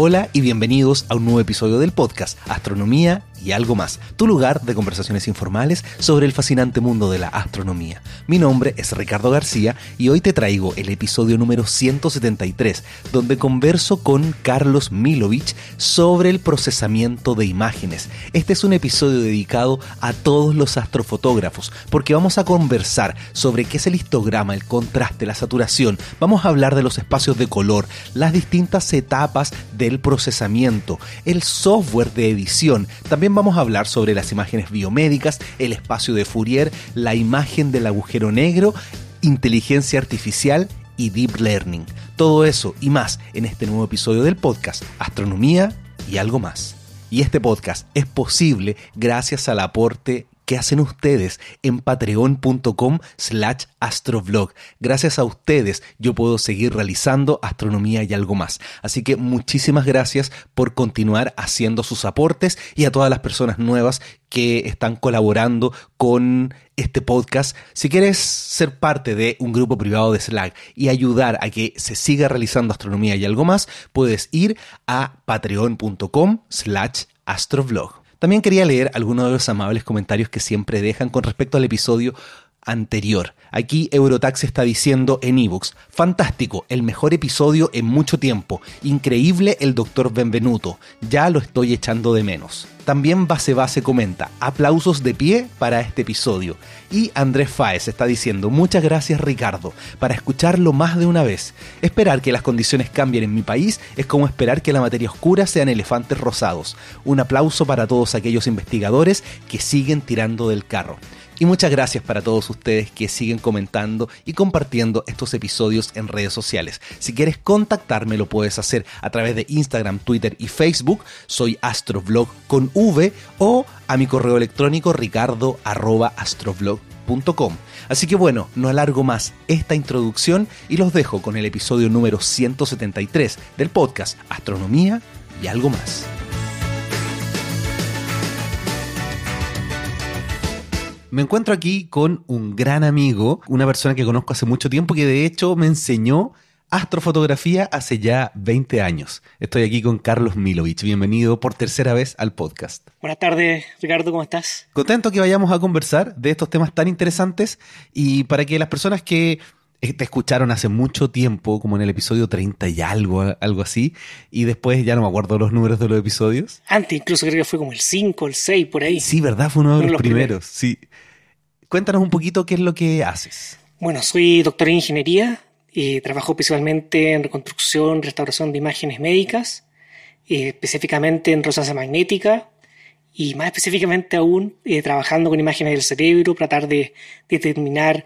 Hola y bienvenidos a un nuevo episodio del podcast Astronomía y algo más, tu lugar de conversaciones informales sobre el fascinante mundo de la astronomía. Mi nombre es Ricardo García y hoy te traigo el episodio número 173, donde converso con Carlos Milovich sobre el procesamiento de imágenes. Este es un episodio dedicado a todos los astrofotógrafos, porque vamos a conversar sobre qué es el histograma, el contraste, la saturación, vamos a hablar de los espacios de color, las distintas etapas del procesamiento, el software de edición, también vamos a hablar sobre las imágenes biomédicas, el espacio de Fourier, la imagen del agujero negro, inteligencia artificial y deep learning. Todo eso y más en este nuevo episodio del podcast Astronomía y algo más. Y este podcast es posible gracias al aporte que hacen ustedes en patreon.com slash astrovlog. Gracias a ustedes yo puedo seguir realizando astronomía y algo más. Así que muchísimas gracias por continuar haciendo sus aportes y a todas las personas nuevas que están colaborando con este podcast. Si quieres ser parte de un grupo privado de Slack y ayudar a que se siga realizando astronomía y algo más, puedes ir a patreon.com slash astrovlog. También quería leer algunos de los amables comentarios que siempre dejan con respecto al episodio anterior. Aquí Eurotax está diciendo en ebooks, fantástico, el mejor episodio en mucho tiempo, increíble el doctor Benvenuto, ya lo estoy echando de menos. También Base Base comenta, aplausos de pie para este episodio. Y Andrés Faes está diciendo, muchas gracias Ricardo, para escucharlo más de una vez. Esperar que las condiciones cambien en mi país es como esperar que la materia oscura sean elefantes rosados. Un aplauso para todos aquellos investigadores que siguen tirando del carro. Y muchas gracias para todos ustedes que siguen comentando y compartiendo estos episodios en redes sociales. Si quieres contactarme lo puedes hacer a través de Instagram, Twitter y Facebook. Soy Astrovlog con V o a mi correo electrónico ricardo.astrovlog.com. Así que bueno, no alargo más esta introducción y los dejo con el episodio número 173 del podcast Astronomía y algo más. Me encuentro aquí con un gran amigo, una persona que conozco hace mucho tiempo que de hecho me enseñó astrofotografía hace ya 20 años. Estoy aquí con Carlos Milovich. Bienvenido por tercera vez al podcast. Buenas tardes, Ricardo, ¿cómo estás? Contento que vayamos a conversar de estos temas tan interesantes y para que las personas que te escucharon hace mucho tiempo, como en el episodio 30 y algo, algo así, y después ya no me acuerdo los números de los episodios. Antes incluso creo que fue como el 5, el 6, por ahí. Sí, ¿verdad? Fue uno de los, primeros, sí. Cuéntanos un poquito qué es lo que haces. Bueno, soy doctor en ingeniería y trabajo principalmente en reconstrucción, restauración de imágenes médicas, eh, específicamente en resonancia magnética y más específicamente aún eh, trabajando con imágenes del cerebro, tratar de determinar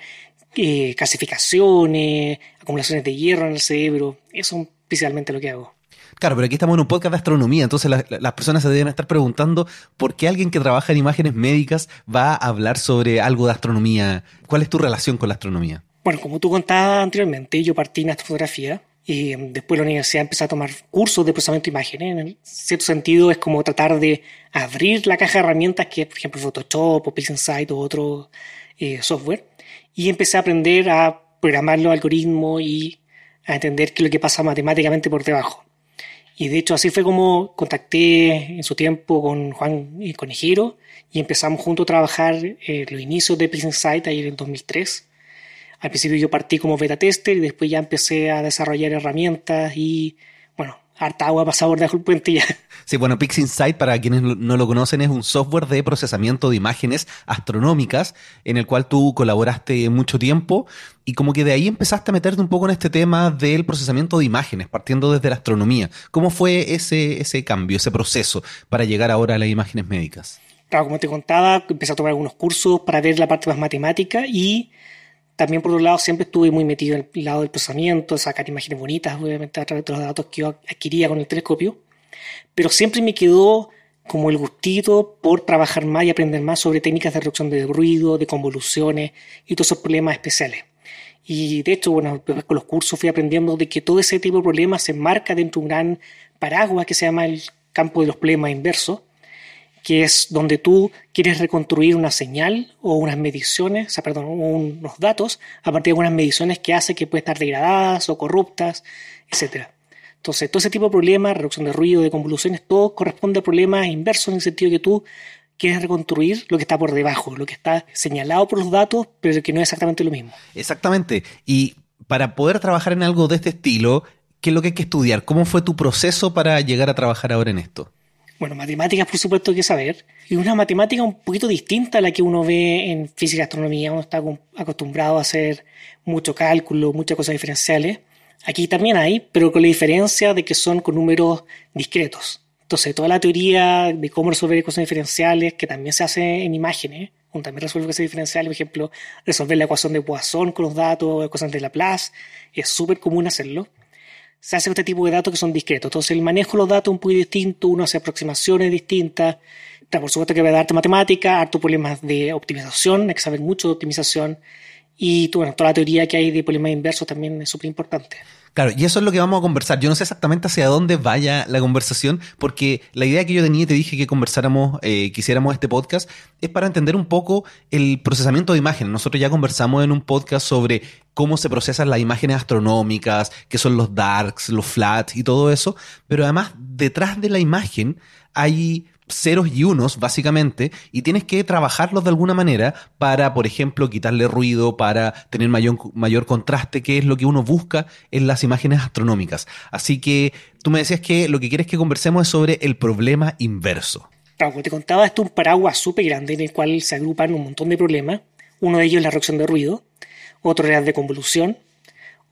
eh, acumulaciones de hierro en el cerebro. Eso es principalmente lo que hago. Claro, pero aquí estamos en un podcast de astronomía, entonces las personas se deben estar preguntando por qué alguien que trabaja en imágenes médicas va a hablar sobre algo de astronomía. ¿Cuál es tu relación con la astronomía? Bueno, como tú contabas anteriormente, yo partí en astrofotografía y después la universidad empezó a tomar cursos de procesamiento de imágenes. En cierto sentido es como tratar de abrir la caja de herramientas que, por ejemplo, Photoshop o PixInsight o otro eh, software y empecé a aprender a programar los algoritmos y a entender qué es lo que pasa matemáticamente por debajo. Y de hecho así fue como contacté en su tiempo con Juan Conejero y empezamos juntos a trabajar eh, los inicios de Prison Insight ahí en el 2003. Al principio yo partí como beta tester y después ya empecé a desarrollar herramientas y harta agua pasado por debajo del puente ya. Sí, bueno, PixInsight, para quienes no lo conocen, es un software de procesamiento de imágenes astronómicas en el cual tú colaboraste mucho tiempo y como que de ahí empezaste a meterte un poco en este tema del procesamiento de imágenes, partiendo desde la astronomía. ¿Cómo fue ese, ese cambio, ese proceso para llegar ahora a las imágenes médicas? Claro, como te contaba, empecé a tomar algunos cursos para ver la parte más matemática y también por otro lado siempre estuve muy metido en el lado del procesamiento, sacar imágenes bonitas, obviamente a través de los datos que yo adquiría con el telescopio pero siempre me quedó como el gustito por trabajar más y aprender más sobre técnicas de reducción de ruido, de convoluciones y todos esos problemas especiales. Y de hecho, bueno, con los cursos fui aprendiendo de que todo ese tipo de problemas se enmarca dentro de un gran paraguas que se llama el campo de los problemas inversos, que es donde tú quieres reconstruir una señal o unas mediciones, o sea, perdón, unos datos a partir de unas mediciones que hace que pueden estar degradadas o corruptas, etcétera. Entonces, todo ese tipo de problemas, reducción de ruido, de convoluciones, todo corresponde a problemas inversos en el sentido que tú quieres reconstruir lo que está por debajo, lo que está señalado por los datos, pero que no es exactamente lo mismo. Exactamente. Y para poder trabajar en algo de este estilo, ¿qué es lo que hay que estudiar? ¿Cómo fue tu proceso para llegar a trabajar ahora en esto? Bueno, matemáticas por supuesto hay que saber. Y una matemática un poquito distinta a la que uno ve en física y astronomía. Uno está acostumbrado a hacer mucho cálculo, muchas cosas diferenciales. Aquí también hay, pero con la diferencia de que son con números discretos. Entonces, toda la teoría de cómo resolver ecuaciones diferenciales, que también se hace en imágenes, uno también resuelve ecuaciones diferenciales, por ejemplo, resolver la ecuación de Poisson con los datos, ecuaciones de Laplace, es súper común hacerlo. Se hace este tipo de datos que son discretos. Entonces, el manejo de los datos es un poco distinto, uno hace aproximaciones distintas. Por supuesto que va a darte matemática, harto problemas de optimización, hay que saber mucho de optimización. Y toda la teoría que hay de problemas inversos también es súper importante. Claro, y eso es lo que vamos a conversar. Yo no sé exactamente hacia dónde vaya la conversación, porque la idea que yo tenía y te dije que conversáramos, eh, que este podcast, es para entender un poco el procesamiento de imágenes. Nosotros ya conversamos en un podcast sobre cómo se procesan las imágenes astronómicas, qué son los darks, los flats y todo eso, pero además detrás de la imagen hay ceros y unos, básicamente, y tienes que trabajarlos de alguna manera para, por ejemplo, quitarle ruido, para tener mayor, mayor contraste, que es lo que uno busca en las imágenes astronómicas. Así que tú me decías que lo que quieres que conversemos es sobre el problema inverso. Claro, como te contaba, esto es un paraguas súper grande en el cual se agrupan un montón de problemas. Uno de ellos es la reducción de ruido, otro es de convolución,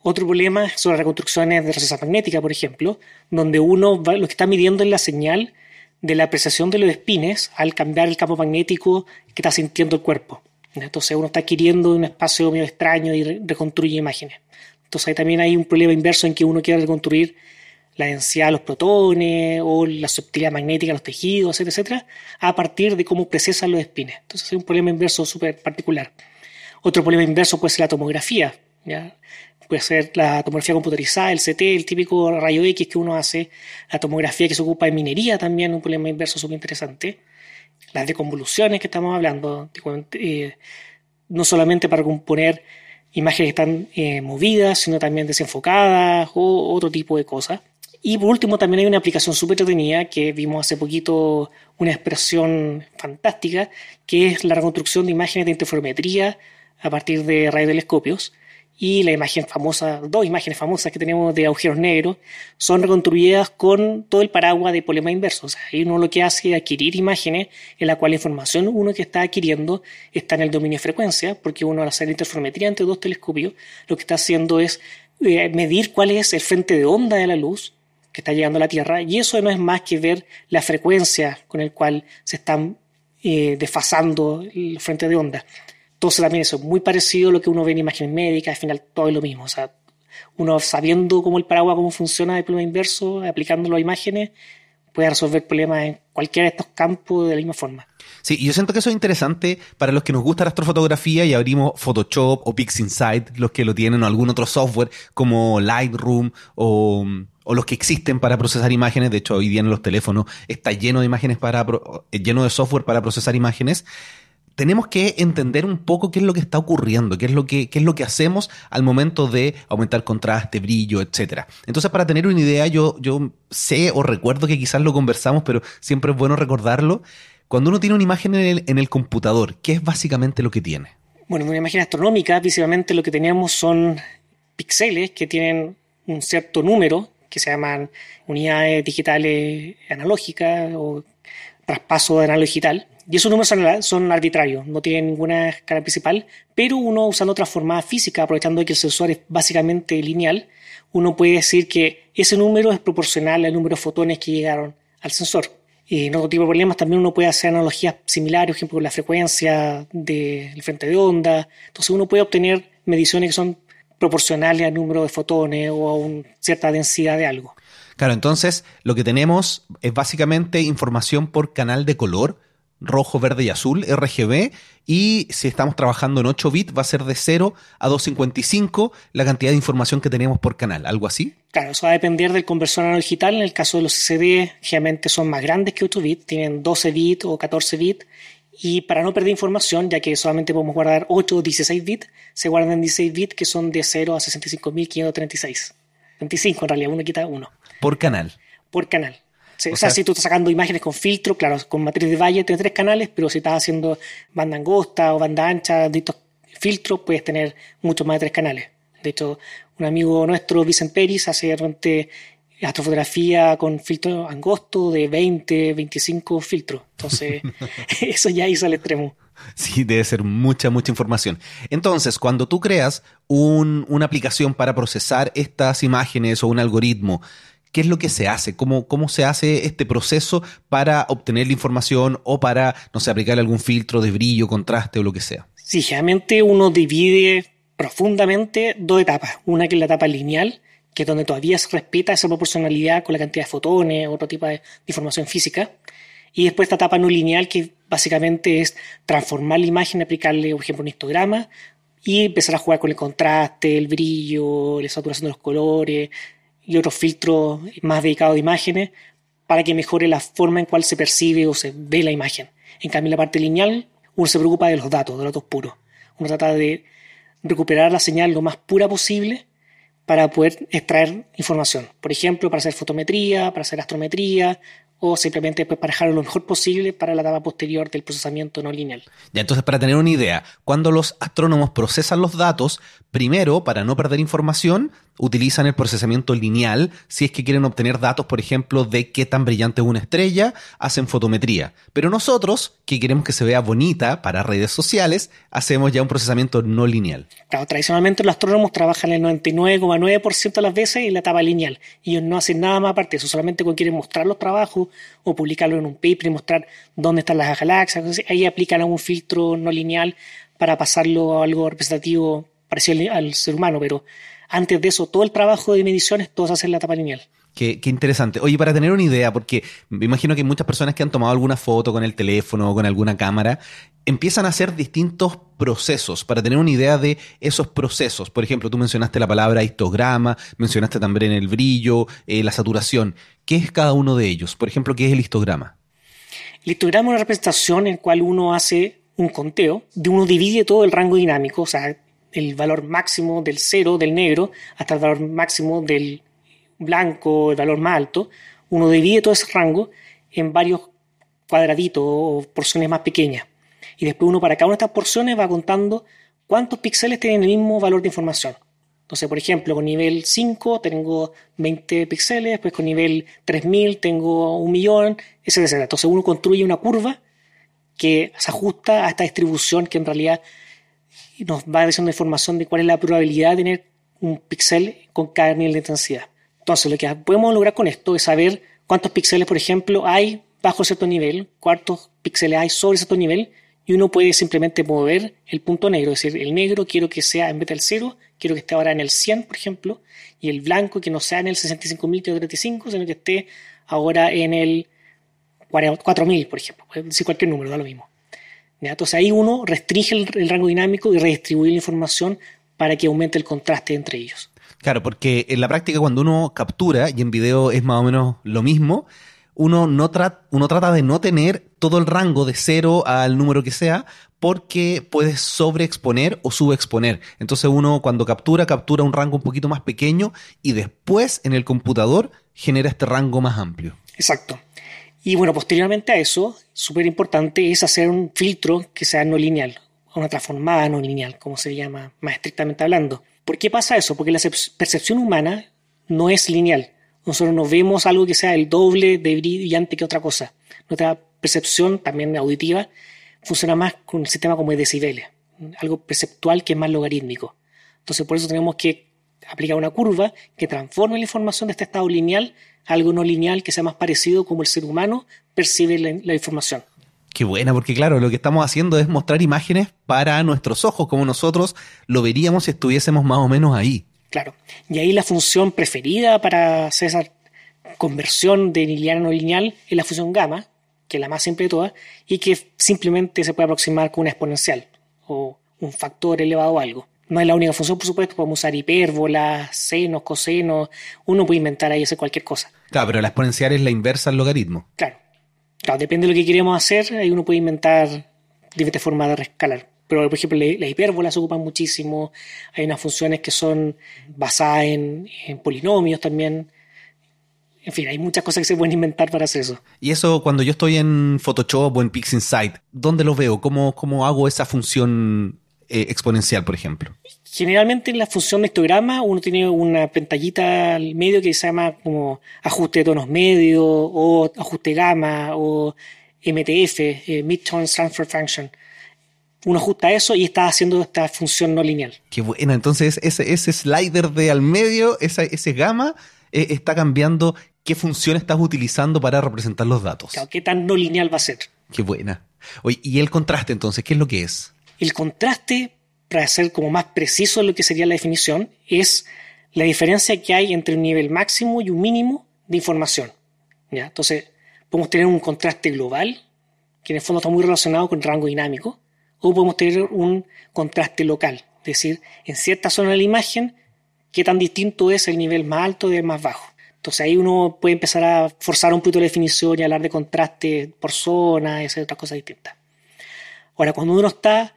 otro problema son las reconstrucciones de resonancia magnética, por ejemplo, donde uno lo que está midiendo es la señal de la apreciación de los espines al cambiar el campo magnético que está sintiendo el cuerpo. Entonces uno está adquiriendo un espacio medio extraño y reconstruye imágenes. Entonces ahí también hay un problema inverso en que uno quiere reconstruir la densidad de los protones o la subtilidad magnética de los tejidos, etcétera, etcétera, a partir de cómo procesan los espines. Entonces hay un problema inverso súper particular. Otro problema inverso puede ser la tomografía. ¿ya? Puede ser la tomografía computarizada, el CT, el típico rayo X que uno hace, la tomografía que se ocupa en minería también, un problema inverso súper interesante, las deconvoluciones que estamos hablando, eh, no solamente para componer imágenes que están eh, movidas, sino también desenfocadas o otro tipo de cosas. Y por último, también hay una aplicación súper entretenida que vimos hace poquito, una expresión fantástica, que es la reconstrucción de imágenes de interferometría a partir de radiotelescopios y la imagen famosa, dos imágenes famosas que tenemos de agujeros negros, son reconstruidas con todo el paraguas de problema inverso. O sea, ahí uno lo que hace es adquirir imágenes en la cual la información uno que está adquiriendo está en el dominio de frecuencia, porque uno al hacer interferometría entre dos telescopios, lo que está haciendo es eh, medir cuál es el frente de onda de la luz que está llegando a la Tierra, y eso no es más que ver la frecuencia con el cual se están eh, desfasando el frente de onda. Entonces también eso, muy parecido a lo que uno ve en imágenes médicas, al final todo es lo mismo. O sea, uno sabiendo cómo el paraguas, cómo funciona el problema inverso, aplicándolo a imágenes, puede resolver problemas en cualquiera de estos campos de la misma forma. Sí, y yo siento que eso es interesante para los que nos gusta la astrofotografía y abrimos Photoshop o PixInsight, los que lo tienen, o algún otro software como Lightroom o, o los que existen para procesar imágenes. De hecho, hoy día en los teléfonos está lleno de imágenes para, lleno de software para procesar imágenes tenemos que entender un poco qué es lo que está ocurriendo, qué es lo que, qué es lo que hacemos al momento de aumentar contraste, brillo, etc. Entonces, para tener una idea, yo, yo sé o recuerdo que quizás lo conversamos, pero siempre es bueno recordarlo. Cuando uno tiene una imagen en el, en el computador, ¿qué es básicamente lo que tiene? Bueno, en una imagen astronómica, visiblemente lo que tenemos son píxeles que tienen un cierto número, que se llaman unidades digitales analógicas o traspaso de analógico digital. Y esos números son, arbitrarios, no tienen ninguna escala principal, pero uno usando otra forma física, aprovechando que el sensor es básicamente lineal, uno puede decir que ese número es proporcional al número de fotones que llegaron al sensor. Y en otro tipo de problemas también uno puede hacer analogías similares, por ejemplo, con la frecuencia del frente de onda. Entonces uno puede obtener mediciones que son proporcionales al número de fotones o a una cierta densidad de algo. Claro, entonces lo que tenemos es básicamente información por canal de color, rojo, verde y azul, RGB, y si estamos trabajando en 8 bits va a ser de 0 a 255 la cantidad de información que tenemos por canal, algo así. Claro, eso va a depender del conversor analógico digital. En el caso de los CD, generalmente son más grandes que 8 bits, tienen 12 bits o 14 bits. Y para no perder información, ya que solamente podemos guardar 8 o 16 bits, se guardan 16 bits que son de 0 a 65.536. 25 en realidad, uno quita uno. Por canal. Por canal. O, sea, si tú estás sacando imágenes con filtro, claro, con matriz de valle tienes tres canales, pero si estás haciendo banda angosta o banda ancha, distintos filtros, puedes tener muchos más de tres canales. De hecho, un amigo nuestro, Vicente Peris, hace realmente astrofotografía con filtro angosto de 20, 25 filtros. Entonces, eso ya hizo al extremo. Sí, debe ser mucha, mucha información. Entonces, cuando tú creas una aplicación para procesar estas imágenes o un algoritmo, ¿qué es lo que se hace? ¿Cómo, ¿Cómo se hace este proceso para obtener la información o para, no sé, aplicar algún filtro de brillo, contraste o lo que sea? Sí, generalmente uno divide profundamente dos etapas. Una que es la etapa lineal, que es donde todavía se respeta esa proporcionalidad con la cantidad de fotones, otro tipo de, información física. Y después esta etapa no lineal, que básicamente es transformar la imagen, aplicarle, por ejemplo, un histograma y empezar a jugar con el contraste, el brillo, la saturación de los colores y otros filtros más dedicados de imágenes para que mejore la forma en cual se percibe o se ve la imagen. En cambio, en la parte lineal, uno se preocupa de los datos, de los datos puros. Uno trata de recuperar la señal lo más pura posible para poder extraer información. Por ejemplo, para hacer fotometría, para hacer astrometría o simplemente pues, para dejarlo lo mejor posible para la etapa posterior del procesamiento no lineal. Ya, entonces, para tener una idea, cuando los astrónomos procesan los datos, primero, para no perder información, utilizan el procesamiento lineal si es que quieren obtener datos, por ejemplo, de qué tan brillante es una estrella, hacen fotometría. Pero nosotros, que queremos que se vea bonita para redes sociales, hacemos ya un procesamiento no lineal. Claro, tradicionalmente los astrónomos trabajan el 99,9% de las veces en la etapa lineal. Ellos no hacen nada más aparte de eso, solamente cuando quieren mostrar los trabajos o publicarlo en un paper y mostrar dónde están las galaxias, ahí aplican un filtro no lineal para pasarlo a algo representativo parecido al ser humano, pero antes de eso, todo el trabajo de mediciones, todo se hace en la etapa lineal. Qué, interesante. Oye, para tener una idea, porque me imagino que muchas personas que han tomado alguna foto con el teléfono o con alguna cámara, empiezan a hacer distintos procesos para tener una idea de esos procesos. Por ejemplo, tú mencionaste la palabra histograma, mencionaste también el brillo, eh, la saturación. ¿Qué es cada uno de ellos? Por ejemplo, ¿qué es el histograma? El histograma es una representación en la cual uno hace un conteo, de uno divide todo el rango dinámico, o sea, el valor máximo del cero, del negro, hasta el valor máximo del blanco, el valor más alto, uno divide todo ese rango en varios cuadraditos o porciones más pequeñas. Y después uno para cada una de estas porciones va contando cuántos píxeles tienen el mismo valor de información. Entonces, por ejemplo, con nivel 5 tengo 20 píxeles, después con nivel 3000 tengo un millón, etc. Entonces uno construye una curva que se ajusta a esta distribución que en realidad nos va diciendo información de cuál es la probabilidad de tener un píxel con cada nivel de intensidad. Entonces, lo que podemos lograr con esto es saber cuántos píxeles, por ejemplo, hay bajo cierto nivel, cuántos píxeles hay sobre cierto nivel, y uno puede simplemente mover el punto negro, es decir, el negro quiero que sea en vez del 0, quiero que esté ahora en el 100, por ejemplo, y el blanco que no sea en el 65.035, sino que esté ahora en el 4.000, por ejemplo, decir cualquier número, da lo mismo. Entonces ahí uno restringe el, rango dinámico y redistribuye la información para que aumente el contraste entre ellos. Claro, porque en la práctica cuando uno captura, y en video es más o menos lo mismo, uno, no uno trata de no tener todo el rango de cero al número que sea, porque puedes sobreexponer o subexponer. Entonces uno cuando captura, captura un rango un poquito más pequeño y después en el computador genera este rango más amplio. Exacto. Y bueno, posteriormente a eso, súper importante es hacer un filtro que sea no lineal, una transformada no lineal, como se llama más estrictamente hablando. ¿Por qué pasa eso? Porque la percepción humana no es lineal. Nosotros no vemos algo que sea el doble de brillante que otra cosa. Nuestra percepción, también auditiva, funciona más con un sistema como de decibeles, algo perceptual que es más logarítmico. Entonces, por eso tenemos que aplicar una curva que transforme la información de este estado lineal algo no lineal que sea más parecido como el ser humano percibe la, información. Qué buena, porque claro, lo que estamos haciendo es mostrar imágenes para nuestros ojos, como nosotros lo veríamos si estuviésemos más o menos ahí. Claro, y ahí la función preferida para hacer esa conversión de lineal a no lineal es la función gamma, que es la más simple de todas, y que simplemente se puede aproximar con una exponencial o un factor elevado a algo. No es la única función, por supuesto, podemos usar hipérbolas, senos, cosenos, uno puede inventar ahí hacer cualquier cosa. Claro, pero la exponencial es la inversa al logaritmo. Claro. Claro, depende de lo que queremos hacer, ahí uno puede inventar diferentes formas de rescalar. Pero, por ejemplo, las hipérbolas se ocupan muchísimo. Hay unas funciones que son basadas en, polinomios también. En fin, hay muchas cosas que se pueden inventar para hacer eso. Y eso cuando yo estoy en Photoshop o en PixInsight, ¿dónde lo veo? ¿Cómo, cómo hago esa función eh, exponencial, por ejemplo? Generalmente en la función de histograma uno tiene una pantallita al medio que se llama como ajuste de tonos medios o ajuste gamma o MTF, eh, Midtone Transfer Function. Uno ajusta eso y está haciendo esta función no lineal. Qué buena, entonces ese, ese slider de al medio, esa, ese gamma, eh, está cambiando qué función estás utilizando para representar los datos. Claro, qué tan no lineal va a ser. Qué buena. Oye, ¿y el contraste entonces? ¿Qué es lo que es? El contraste, para ser como más preciso en lo que sería la definición, es la diferencia que hay entre un nivel máximo y un mínimo de información. ¿ya? Entonces, podemos tener un contraste global, que en el fondo está muy relacionado con el rango dinámico, o podemos tener un contraste local, es decir, en cierta zona de la imagen, qué tan distinto es el nivel más alto del más bajo. Entonces ahí uno puede empezar a forzar un poquito la definición y hablar de contraste por zona y hacer otras cosas distintas. Ahora, cuando uno está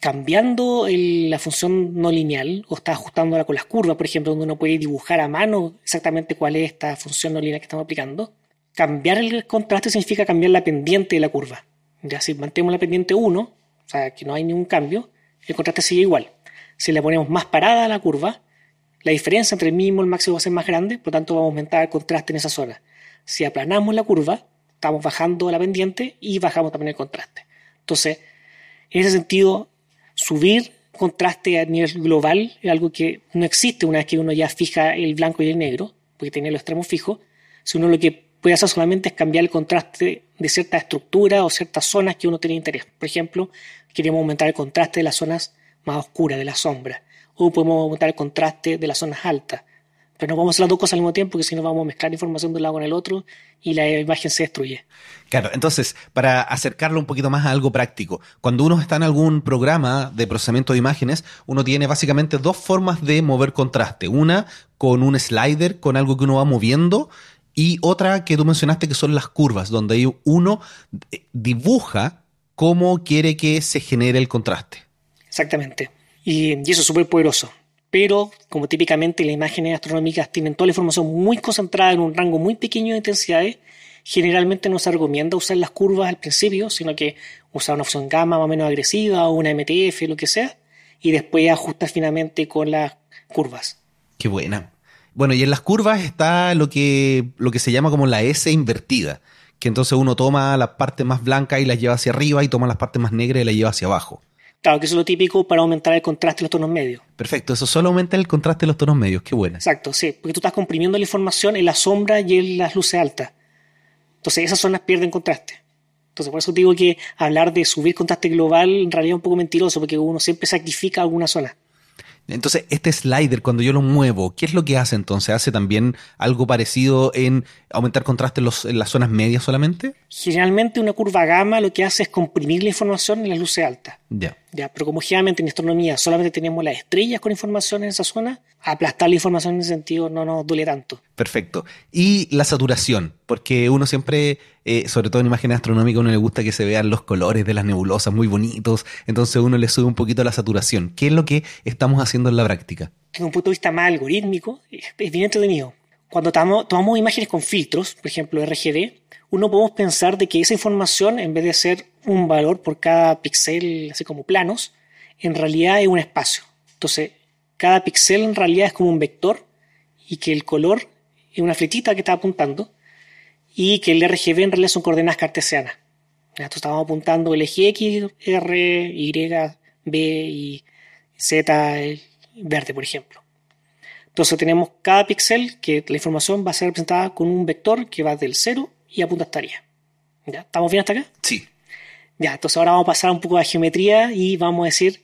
cambiando la función no lineal o está ajustándola con las curvas, por ejemplo, donde uno puede dibujar a mano exactamente cuál es esta función no lineal que estamos aplicando, cambiar el contraste significa cambiar la pendiente de la curva. Ya si mantenemos la pendiente 1, o sea, que no hay ningún cambio, el contraste sigue igual. Si le ponemos más parada a la curva, la diferencia entre el mínimo y el máximo va a ser más grande, por lo tanto vamos a aumentar el contraste en esa zona. Si aplanamos la curva, estamos bajando la pendiente y bajamos también el contraste. Entonces, en ese sentido, subir contraste a nivel global es algo que no existe una vez que uno ya fija el blanco y el negro, porque tiene los extremos fijos, si uno lo que puede hacer solamente es cambiar el contraste de cierta estructura o ciertas zonas que uno tiene interés. Por ejemplo, queremos aumentar el contraste de las zonas más oscuras, de la sombra, o podemos aumentar el contraste de las zonas altas. Pero no podemos hacer las dos cosas al mismo tiempo, porque si no vamos a mezclar información de un lado con el otro y la imagen se destruye. Claro, entonces, para acercarlo un poquito más a algo práctico, cuando uno está en algún programa de procesamiento de imágenes, uno tiene básicamente dos formas de mover contraste. Una con un slider, con algo que uno va moviendo, y otra que tú mencionaste que son las curvas, donde uno eh, dibuja cómo quiere que se genere el contraste. Exactamente. Y, eso es súper poderoso. Pero, como típicamente las imágenes astronómicas tienen toda la información muy concentrada en un rango muy pequeño de intensidades, generalmente no se recomienda usar las curvas al principio, sino que usar una opción gamma más o menos agresiva o una MTF, lo que sea, y después ajustar finamente con las curvas. Qué buena. Bueno, y en las curvas está lo que, lo que se llama como la S invertida, que entonces uno toma la parte más blanca y la lleva hacia arriba y toma las partes más negras y la lleva hacia abajo. Claro, que eso es lo típico para aumentar el contraste de los tonos medios. Perfecto, eso solo aumenta el contraste de los tonos medios, qué bueno. Exacto, sí, porque tú estás comprimiendo la información en la sombra y en las luces altas. Entonces esas zonas pierden contraste. Entonces por eso digo que hablar de subir contraste global en realidad es un poco mentiroso, porque uno siempre sacrifica alguna zona. Entonces, este slider, cuando yo lo muevo, ¿qué es lo que hace entonces? ¿Hace también algo parecido en aumentar contraste en, las zonas medias solamente? Generalmente una curva gamma lo que hace es comprimir la información en las luces altas. Ya. Ya, pero como generalmente en astronomía solamente tenemos las estrellas con información en esa zona, aplastar la información en ese sentido no nos duele tanto. Perfecto. Y la saturación, porque uno siempre, eh, sobre todo en imágenes astronómicas, uno le gusta que se vean los colores de las nebulosas muy bonitos, entonces uno le sube un poquito la saturación. ¿Qué es lo que estamos haciendo en la práctica? Desde un punto de vista más algorítmico, es bien entretenido. Cuando tomamos, tomamos imágenes con filtros, por ejemplo RGB, uno podemos pensar de que esa información, en vez de ser un valor por cada píxel, así como planos, en realidad es un espacio. Entonces, cada píxel en realidad es como un vector y que el color es una flechita que está apuntando y que el RGB en realidad son coordenadas cartesianas. Esto estamos apuntando el eje X, R, Y, B y Z verde, por ejemplo. Entonces tenemos cada píxel que la información va a ser representada con un vector que va del 0 y apunta hasta arriba. ¿Ya? ¿Estamos bien hasta acá? Sí. Ya, entonces ahora vamos a pasar un poco a geometría y vamos a decir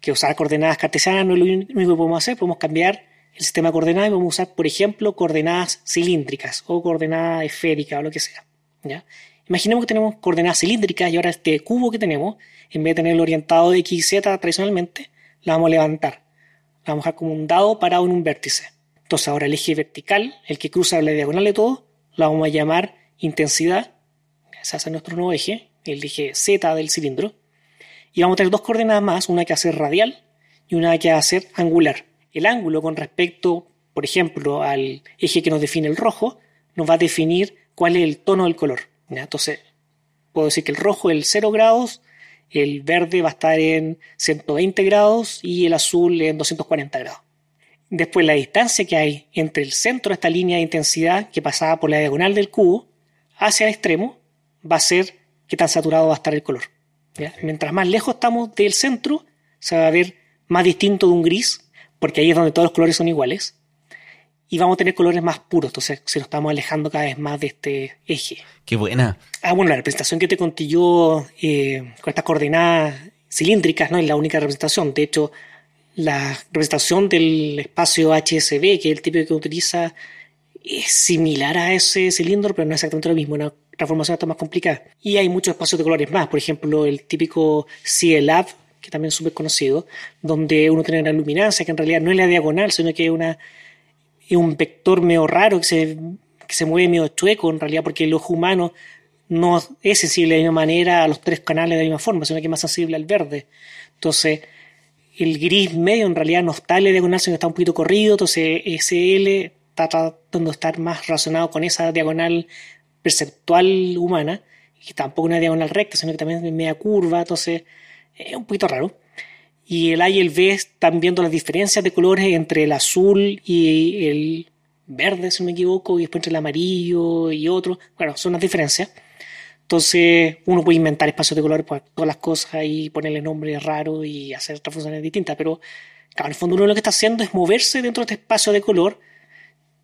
que usar coordenadas cartesianas no es lo único que podemos hacer, podemos cambiar el sistema de coordenadas y vamos a usar, por ejemplo, coordenadas cilíndricas o coordenadas esféricas o lo que sea. ¿ya? Imaginemos que tenemos coordenadas cilíndricas y ahora este cubo que tenemos, en vez de tenerlo orientado de x y z tradicionalmente, lo vamos a levantar. Lo vamos a dejar como un dado parado en un vértice. Entonces ahora el eje vertical, el que cruza la diagonal de todo, lo vamos a llamar intensidad, ese es nuestro nuevo eje, el eje Z del cilindro, y vamos a tener dos coordenadas más, una que va a ser radial y una que va a ser angular. El ángulo con respecto por ejemplo, al eje que nos define el rojo, nos va a definir cuál es el tono del color. Entonces, puedo decir que el rojo es el 0 grados, el verde va a estar en 120 grados y el azul en 240 grados. Después, la distancia que hay entre el centro de esta línea de intensidad que pasaba por la diagonal del cubo hacia el extremo va a ser qué tan saturado va a estar el color. Mientras más lejos estamos del centro, se va a ver más distinto de un gris, porque ahí es donde todos los colores son iguales y vamos a tener colores más puros, entonces si nos estamos alejando cada vez más de este eje. Qué buena. Ah, bueno, la representación que te conté yo eh, con estas coordenadas cilíndricas no es la única representación, de hecho la representación del espacio HSB, que es el tipo que utiliza, es similar a ese cilindro, pero no es exactamente lo mismo, una transformación está más complicada. Y hay muchos espacios de colores más, por ejemplo, el típico CLAB, que también es súper conocido, donde uno tiene una luminancia que en realidad no es la diagonal, sino que es una un vector medio raro que se, que se mueve medio chueco en realidad, porque el ojo humano no es sensible de la misma manera a los tres canales de la misma forma, sino que es más sensible al verde. Entonces, el gris medio en realidad no está en la diagonal, sino que está un poquito corrido, entonces SL está tratando de estar más relacionado con esa diagonal perceptual humana, y tampoco una diagonal recta, sino que también es media curva, entonces es un poquito raro. Y el A y el B están viendo las diferencias de colores entre el azul y el verde, si no me equivoco, y después entre el amarillo y otro. Bueno, son las diferencias. Entonces, uno puede inventar espacios de colores para todas las cosas y ponerle nombres raros y hacer otras funciones distintas. Pero, claro, en el fondo uno lo que está haciendo es moverse dentro de este espacio de color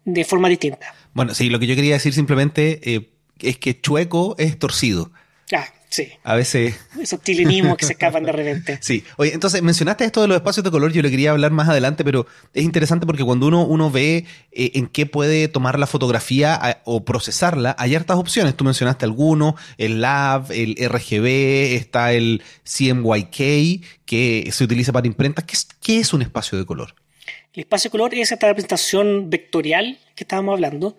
de forma distinta. Bueno, sí, lo que yo quería decir simplemente eh, es que chueco es torcido. Ah, Sí. A veces. Esos chilenismos que se escapan de repente. Sí. Oye, entonces mencionaste esto de los espacios de color, yo le quería hablar más adelante, pero es interesante porque cuando uno, uno ve eh, en qué puede tomar la fotografía o procesarla, hay hartas opciones. Tú mencionaste algunos, el LAV, el RGB, está el CMYK, que se utiliza para imprentas. ¿Qué es, qué es un espacio de color? El espacio de color es esta representación vectorial que estábamos hablando,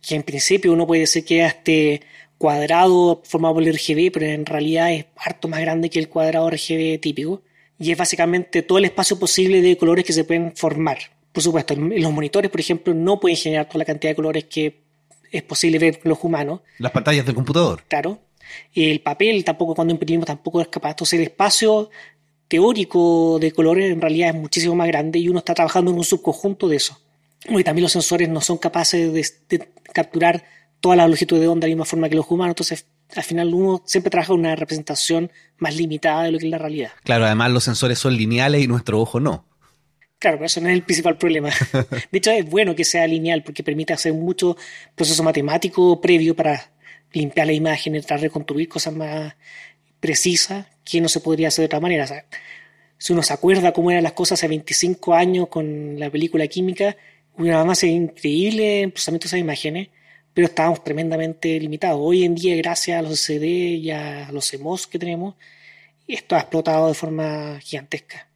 que en principio uno puede decir que este cuadrado formado por el RGB, pero en realidad es harto más grande que el cuadrado RGB típico. Y es básicamente todo el espacio posible de colores que se pueden formar. Por supuesto, los monitores, por ejemplo, no pueden generar toda la cantidad de colores que es posible ver los humanos. Las pantallas del computador. Claro. El papel tampoco, cuando imprimimos, tampoco es capaz. Entonces, el espacio teórico de colores en realidad es muchísimo más grande y uno está trabajando en un subconjunto de eso. Y también los sensores no son capaces de, de capturar toda la longitud de onda de la misma forma que los humanos, entonces al final uno siempre trabaja una representación más limitada de lo que es la realidad. Claro, además los sensores son lineales y nuestro ojo no. Claro, pero eso no es el principal problema. De hecho, es bueno que sea lineal porque permite hacer mucho proceso matemático previo para limpiar la imagen, tratar de reconstruir cosas más precisas que no se podría hacer de otra manera. si uno se acuerda cómo eran las cosas hace 25 años con la película química, una avance increíble en procesamiento de esas imágenes pero estábamos tremendamente limitados. Hoy en día, gracias a los CD y a los CMOS que tenemos, esto ha explotado de forma gigantesca.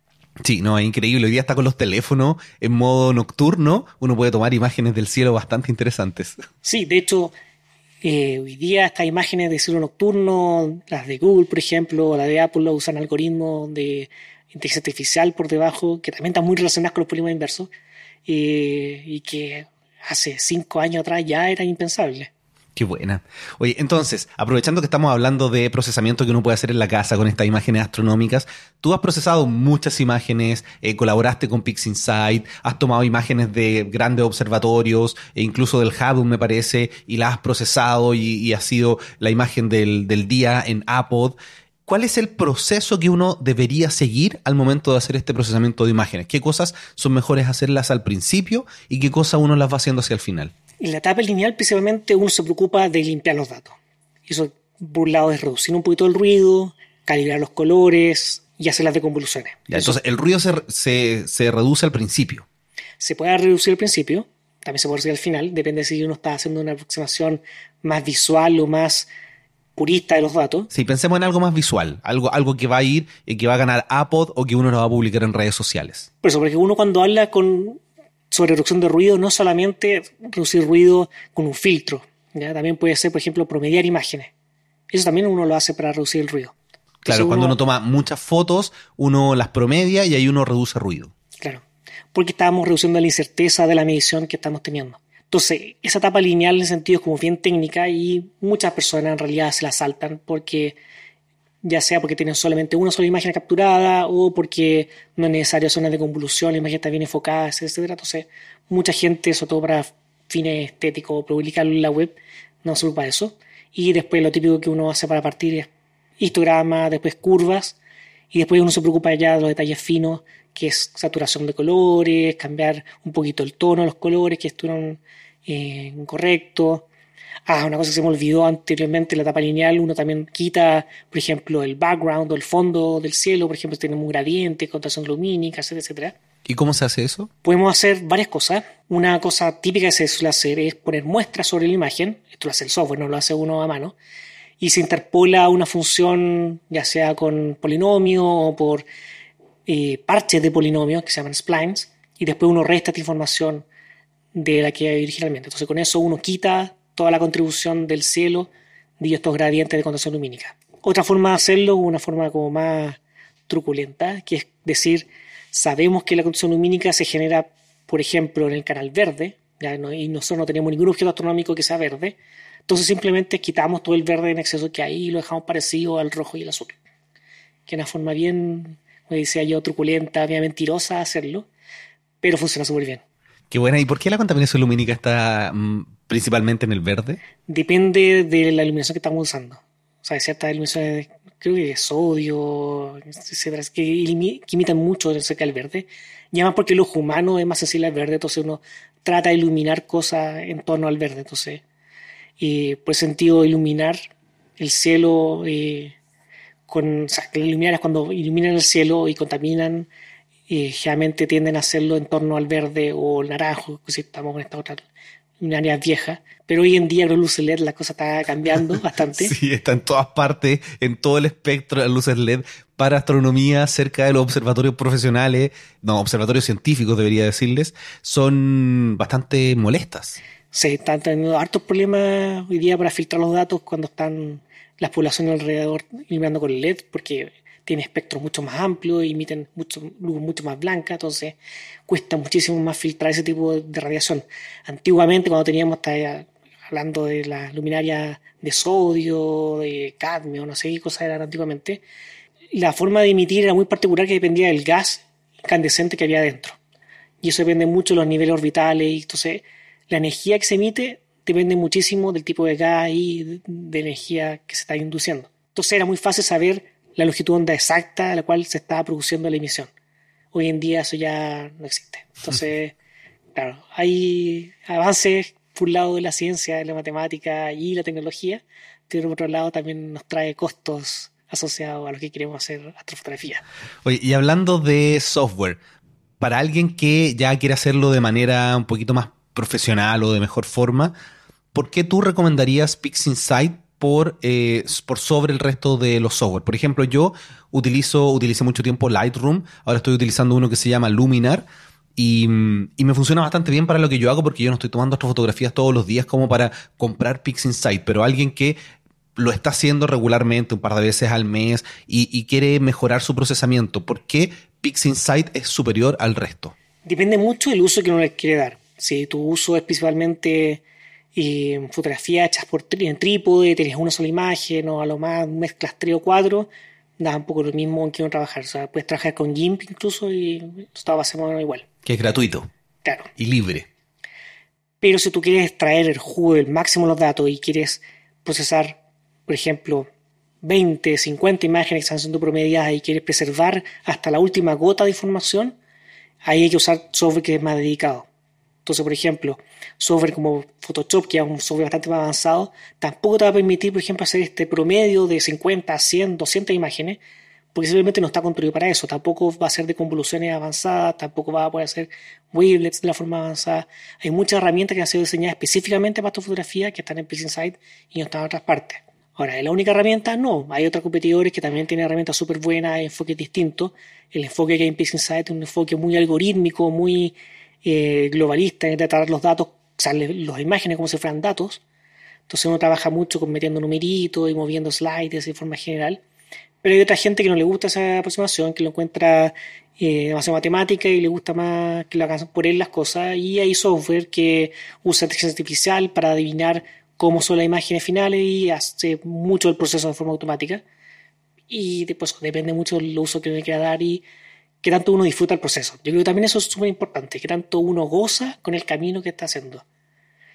Sí, no, es increíble. Hoy día está con los teléfonos en modo nocturno. Uno puede tomar imágenes del cielo bastante interesantes. Sí, de hecho, eh, hoy día estas imágenes de cielo nocturno, las de Google, por ejemplo, o la de Apple, usan algoritmos de inteligencia artificial por debajo, que también están muy relacionadas con los polígonos inversos, eh, y que hace cinco años atrás ya era impensable. Qué buena. Oye, entonces, aprovechando que estamos hablando de procesamiento que uno puede hacer en la casa con estas imágenes astronómicas, tú has procesado muchas imágenes, eh, colaboraste con PixInsight, has tomado imágenes de grandes observatorios, e incluso del Hubble, me parece, y las has procesado y, y ha sido la imagen del, del día en Apod. ¿Cuál es el proceso que uno debería seguir al momento de hacer este procesamiento de imágenes? ¿Qué cosas son mejores hacerlas al principio y qué cosas uno las va haciendo hacia el final? En la etapa lineal, principalmente, uno se preocupa de limpiar los datos. Eso, por un lado, es reducir un poquito el ruido, calibrar los colores y hacer las deconvoluciones. entonces, el ruido se, se reduce al principio. Se puede reducir al principio, también se puede reducir al final, depende si uno está haciendo una aproximación más visual o más purista de los datos. Sí, pensemos en algo más visual, algo, algo que va a ir y que va a ganar Apod o que uno lo va a publicar en redes sociales. Por eso, porque uno cuando habla con, sobre reducción de ruido, no solamente reducir ruido con un filtro, ¿ya? también puede ser, por ejemplo, promediar imágenes. Eso también uno lo hace para reducir el ruido. Claro, cuando uno toma muchas fotos, uno las promedia y ahí uno reduce ruido. Claro. porque estábamos reduciendo la incerteza de la medición que estamos teniendo. Entonces, esa etapa lineal en el sentido es como bien técnica y muchas personas en realidad se la saltan porque ya sea porque tienen solamente una sola imagen capturada o porque no es necesario hacer una deconvolución, la imagen está bien enfocada, etc. Entonces, mucha gente, sobre todo para fines estéticos, publicarlo en la web, no se ocupa eso. Y después lo típico que uno hace para partir es histograma, después curvas, y después uno se preocupa ya de los detalles finos, que es saturación de colores, cambiar un poquito el tono de los colores que estuvieron eh, incorrectos. Ah, una cosa que se me olvidó anteriormente, la etapa lineal, uno también quita, por ejemplo, el background o el fondo del cielo, por ejemplo, si tenemos un gradiente, contracción lumínica, etcétera, etcétera. ¿Y cómo se hace eso? Podemos hacer varias cosas. Una cosa típica que se suele hacer es poner muestras sobre la imagen. Esto lo hace el software, no lo hace uno a mano. Y se interpola una función, ya sea con polinomio o por eh, parches de polinomio, que se llaman splines, y después uno resta esta información de la que hay originalmente. Entonces con eso uno quita toda la contribución del cielo de estos gradientes de condensación lumínica. Otra forma de hacerlo, una forma como más truculenta, que es decir, sabemos que la condensación lumínica se genera, por ejemplo, en el canal verde, y nosotros no tenemos ningún objeto astronómico que sea verde, entonces simplemente quitamos todo el verde en exceso que hay y lo dejamos parecido al rojo y el azul. Que es una forma bien, como decía yo, truculenta, bien mentirosa hacerlo, pero funciona súper bien. Qué buena. ¿Y por qué la contaminación lumínica está mm, principalmente en el verde? Depende de la iluminación que estamos usando. O sea, hay ciertas iluminaciones, creo que de sodio, etcétera, que, imitan mucho cerca del verde. Y además porque el ojo humano es más sensible al verde, entonces uno trata de iluminar cosas en torno al verde. Entonces, eh, por ese sentido, iluminar el cielo eh, con. O sea, iluminar es cuando iluminan el cielo y contaminan y generalmente tienden a hacerlo en torno al verde o el naranjo, si estamos con esta otra área vieja. Pero hoy en día con luces LED la cosa está cambiando bastante. sí, está en todas partes, en todo el espectro de las luces LED para astronomía cerca de los observatorios profesionales, no, observatorios científicos debería decirles, son bastante molestas. Sí, están teniendo hartos problemas hoy día para filtrar los datos cuando están las poblaciones alrededor iluminando con LED, porque tiene espectro mucho más amplio, emiten mucho, luz mucho más blanca, entonces cuesta muchísimo más filtrar ese tipo de radiación. Antiguamente, cuando teníamos, hablando de las luminarias de sodio, de cadmio, no sé qué cosas eran antiguamente, la forma de emitir era muy particular que dependía del gas incandescente que había dentro. Y eso depende mucho de los niveles orbitales, y entonces la energía que se emite depende muchísimo del tipo de gas y de energía que se está induciendo. Entonces era muy fácil saber la longitud onda exacta a la cual se estaba produciendo la emisión. Hoy en día eso ya no existe. Entonces, claro, hay avances por un lado de la ciencia, de la matemática y la tecnología, pero por otro lado también nos trae costos asociados a lo que queremos hacer astrofotografía. Oye, y hablando de software, para alguien que ya quiere hacerlo de manera un poquito más profesional o de mejor forma, ¿por qué tú recomendarías PixInsight por, eh, por sobre el resto de los software. Por ejemplo, yo utilizo, utilicé mucho tiempo Lightroom, ahora estoy utilizando uno que se llama Luminar. Y, me funciona bastante bien para lo que yo hago porque yo no estoy tomando estas fotografías todos los días como para comprar PixInsight, pero alguien que lo está haciendo regularmente un par de veces al mes y, y quiere mejorar su procesamiento, ¿por qué PixInsight es superior al resto? Depende mucho del uso que uno le quiere dar. Si tu uso es principalmente y fotografías hechas por en trípode, tenés una sola imagen o a lo más mezclas tres o cuatro, da un poco lo mismo en que uno trabajar. O sea, puedes trabajar con GIMP incluso y todo va a ser igual. Que es gratuito. Claro. Y libre. Pero si tú quieres extraer el jugo del máximo de los datos y quieres procesar, por ejemplo, 20, 50 imágenes que están siendo promediadas y quieres preservar hasta la última gota de información, ahí hay que usar software que es más dedicado. Entonces, por ejemplo, software como Photoshop, que es un software bastante más avanzado, tampoco te va a permitir, por ejemplo, hacer este promedio de 50, 100, 200 imágenes, porque simplemente no está construido para eso. Tampoco va a ser de convoluciones avanzadas, tampoco va a poder hacer wavelets de la forma avanzada. Hay muchas herramientas que han sido diseñadas específicamente para tu fotografía que están en PixInsight y no están en otras partes. Ahora, ¿es la única herramienta? No. Hay otros competidores que también tienen herramientas súper buenas, enfoques distintos. El enfoque que hay en PixInsight es un enfoque muy algorítmico, muy eh, globalista en tratar los datos, o las imágenes como si fueran datos. Entonces uno trabaja mucho con metiendo numeritos y moviendo slides de forma general. Pero hay otra gente que no le gusta esa aproximación, que lo encuentra eh, demasiado matemática y le gusta más que lo hagan por él las cosas. Y hay software que usa inteligencia artificial para adivinar cómo son las imágenes finales y hace mucho el proceso de forma automática. Y después depende mucho del uso que uno quiera dar y que tanto uno disfruta el proceso. Yo creo que también eso es súper importante, que tanto uno goza con el camino que está haciendo.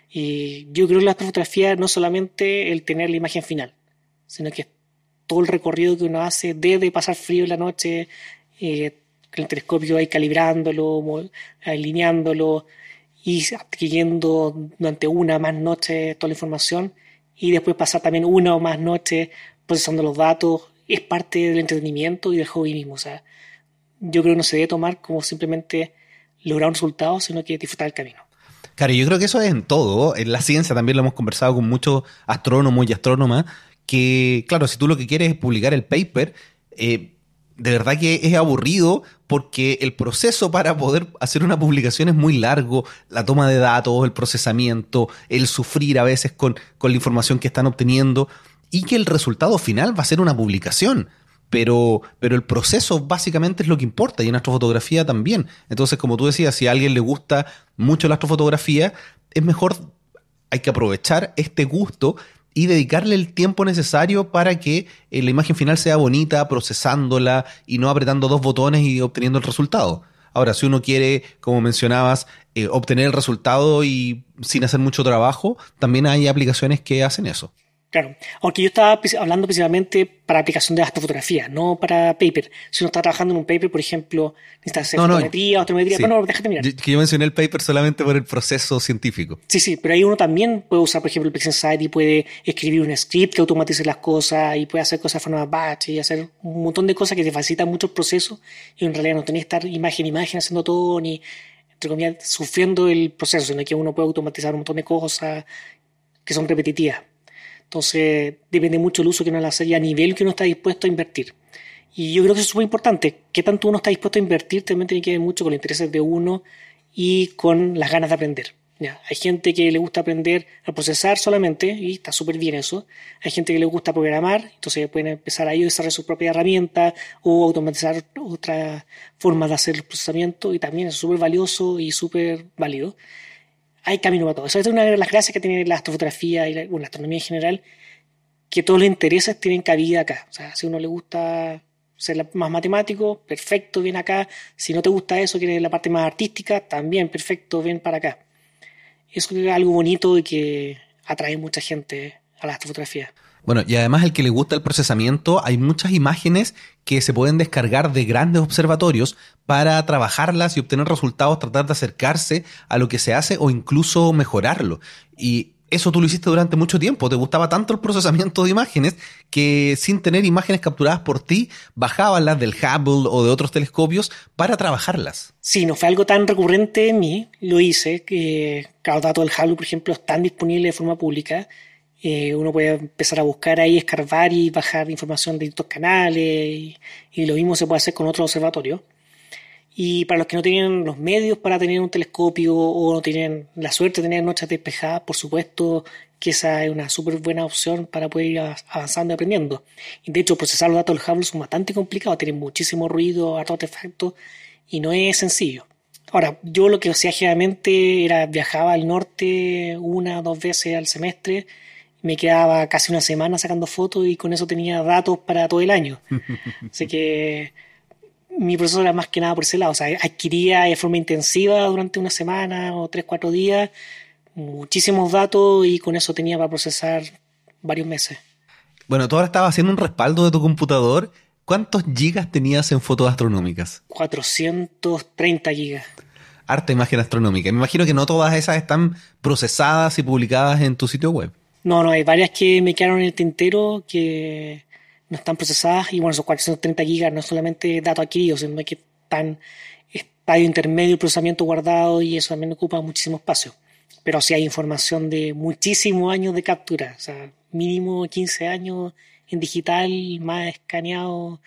Y yo creo que la fotografía no solamente el tener la imagen final, sino que todo el recorrido que uno hace desde pasar frío en la noche, eh, el telescopio ahí calibrándolo, alineándolo y adquiriendo durante una o más noches toda la información y después pasar también una o más noches procesando los datos, es parte del entretenimiento y del hobby mismo. O sea, yo creo que no se debe tomar como simplemente lograr un resultado, sino que disfrutar el camino. Claro, yo creo que eso es en todo. En la ciencia también lo hemos conversado con muchos astrónomos y astrónomas, que, claro, si tú lo que quieres es publicar el paper, eh, de verdad que es aburrido porque el proceso para poder hacer una publicación es muy largo, la toma de datos, el procesamiento, el sufrir a veces con, con la información que están obteniendo y que el resultado final va a ser una publicación pero, pero el proceso básicamente es lo que importa y en astrofotografía también. Entonces, como tú decías, si a alguien le gusta mucho la astrofotografía, es mejor, hay que aprovechar este gusto y dedicarle el tiempo necesario para que eh, la imagen final sea bonita, procesándola y no apretando dos botones y obteniendo el resultado. Ahora, si uno quiere, como mencionabas, eh, obtener el resultado y sin hacer mucho trabajo, también hay aplicaciones que hacen eso. Claro, aunque yo estaba hablando principalmente para aplicación de astrofotografía, no para paper. Si uno está trabajando en un paper, por ejemplo, necesita hacer no, fotometría, no, astrometría, sí. no, déjate mirar. Yo, que yo mencioné el paper solamente por el proceso científico. Sí, sí, pero ahí uno también puede usar, por ejemplo, el PixInsight y puede escribir un script que automatice las cosas y puede hacer cosas de forma batch y hacer un montón de cosas que te facilitan mucho el proceso y en realidad no tenés que estar imagen imagen haciendo todo ni, entre comillas, sufriendo el proceso, sino que uno puede automatizar un montón de cosas que son repetitivas. Entonces, depende mucho el uso que uno le hace y a nivel que uno está dispuesto a invertir. Y yo creo que eso es súper importante. ¿Qué tanto uno está dispuesto a invertir? También tiene que ver mucho con los intereses de uno y con las ganas de aprender. ¿ya? Hay gente que le gusta aprender a procesar solamente y está súper bien eso. Hay gente que le gusta programar, entonces pueden empezar ahí a desarrollar su propia herramienta o automatizar otras formas de hacer el procesamiento y también es súper valioso y súper válido hay camino para todo. Esa es una de las gracias que tiene la astrofotografía y la, astronomía en general, que todos los intereses tienen cabida acá. O sea, si uno le gusta ser más matemático, perfecto, bien acá. Si no te gusta eso, quieres la parte más artística, también perfecto, ven para acá. Eso es algo bonito y que atrae mucha gente a la astrofotografía. Bueno, y además el que le gusta el procesamiento, hay muchas imágenes que se pueden descargar de grandes observatorios para trabajarlas y obtener resultados, tratar de acercarse a lo que se hace o incluso mejorarlo. Y eso tú lo hiciste durante mucho tiempo, te gustaba tanto el procesamiento de imágenes que sin tener imágenes capturadas por ti, bajabas las del Hubble o de otros telescopios para trabajarlas. Sí, no fue algo tan recurrente en mí, lo hice, que cada dato del Hubble, por ejemplo, están disponibles de forma pública eh, uno puede empezar a buscar ahí, escarbar y bajar información de distintos canales y, lo mismo se puede hacer con otros observatorios. Y para los que no tienen los medios para tener un telescopio o no tienen la suerte de tener noches despejadas, por supuesto que esa es una súper buena opción para poder ir avanzando y aprendiendo. Y de hecho, procesar los datos del Hubble son bastante complicados, tienen muchísimo ruido, artefactos y no es sencillo. Ahora, yo lo que hacía generalmente era viajaba al norte una o dos veces al semestre me quedaba casi una semana sacando fotos y con eso tenía datos para todo el año. Así que mi proceso era más que nada por ese lado. O sea, adquiría de forma intensiva durante una semana o tres, cuatro días muchísimos datos y con eso tenía para procesar varios meses. Bueno, tú ahora estabas haciendo un respaldo de tu computador. ¿Cuántos gigas tenías en fotos astronómicas? 430 gigas. Harta imagen astronómica. Me imagino que no todas esas están procesadas y publicadas en tu sitio web. No, no, hay varias que me quedaron en el tintero que no están procesadas y bueno, esos 430 gigas no es solamente datos adquiridos, sino que están estadio intermedio, procesamiento guardado y eso también ocupa muchísimo espacio. Pero sí hay información de muchísimos años de captura, o sea, mínimo 15 años en digital, más escaneado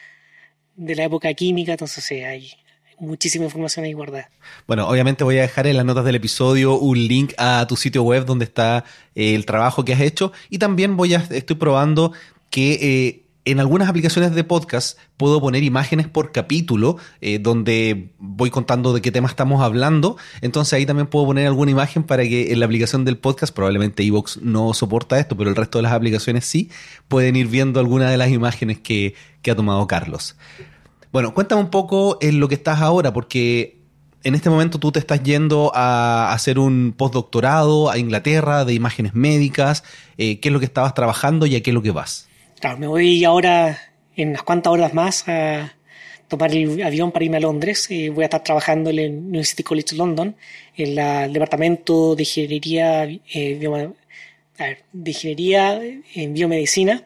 de la época química, entonces sí, hay, muchísima información ahí guardada. Bueno, obviamente voy a dejar en las notas del episodio un link a tu sitio web donde está eh, el trabajo que has hecho y también voy a, estoy probando que eh, en algunas aplicaciones de podcast puedo poner imágenes por capítulo eh, donde voy contando de qué tema estamos hablando. Entonces ahí también puedo poner alguna imagen para que en la aplicación del podcast, probablemente Evox no soporta esto, pero el resto de las aplicaciones sí, pueden ir viendo algunas de las imágenes que, que ha tomado Carlos. Bueno, cuéntame un poco en lo que estás ahora, porque en este momento tú te estás yendo a hacer un postdoctorado a Inglaterra de imágenes médicas. Eh, ¿Qué es lo que estabas trabajando y a qué es lo que vas? Claro, me voy ahora en unas cuantas horas más a tomar el avión para irme a Londres. y voy a estar trabajando en el University College London, en el departamento de ingeniería, eh, de ingeniería en biomedicina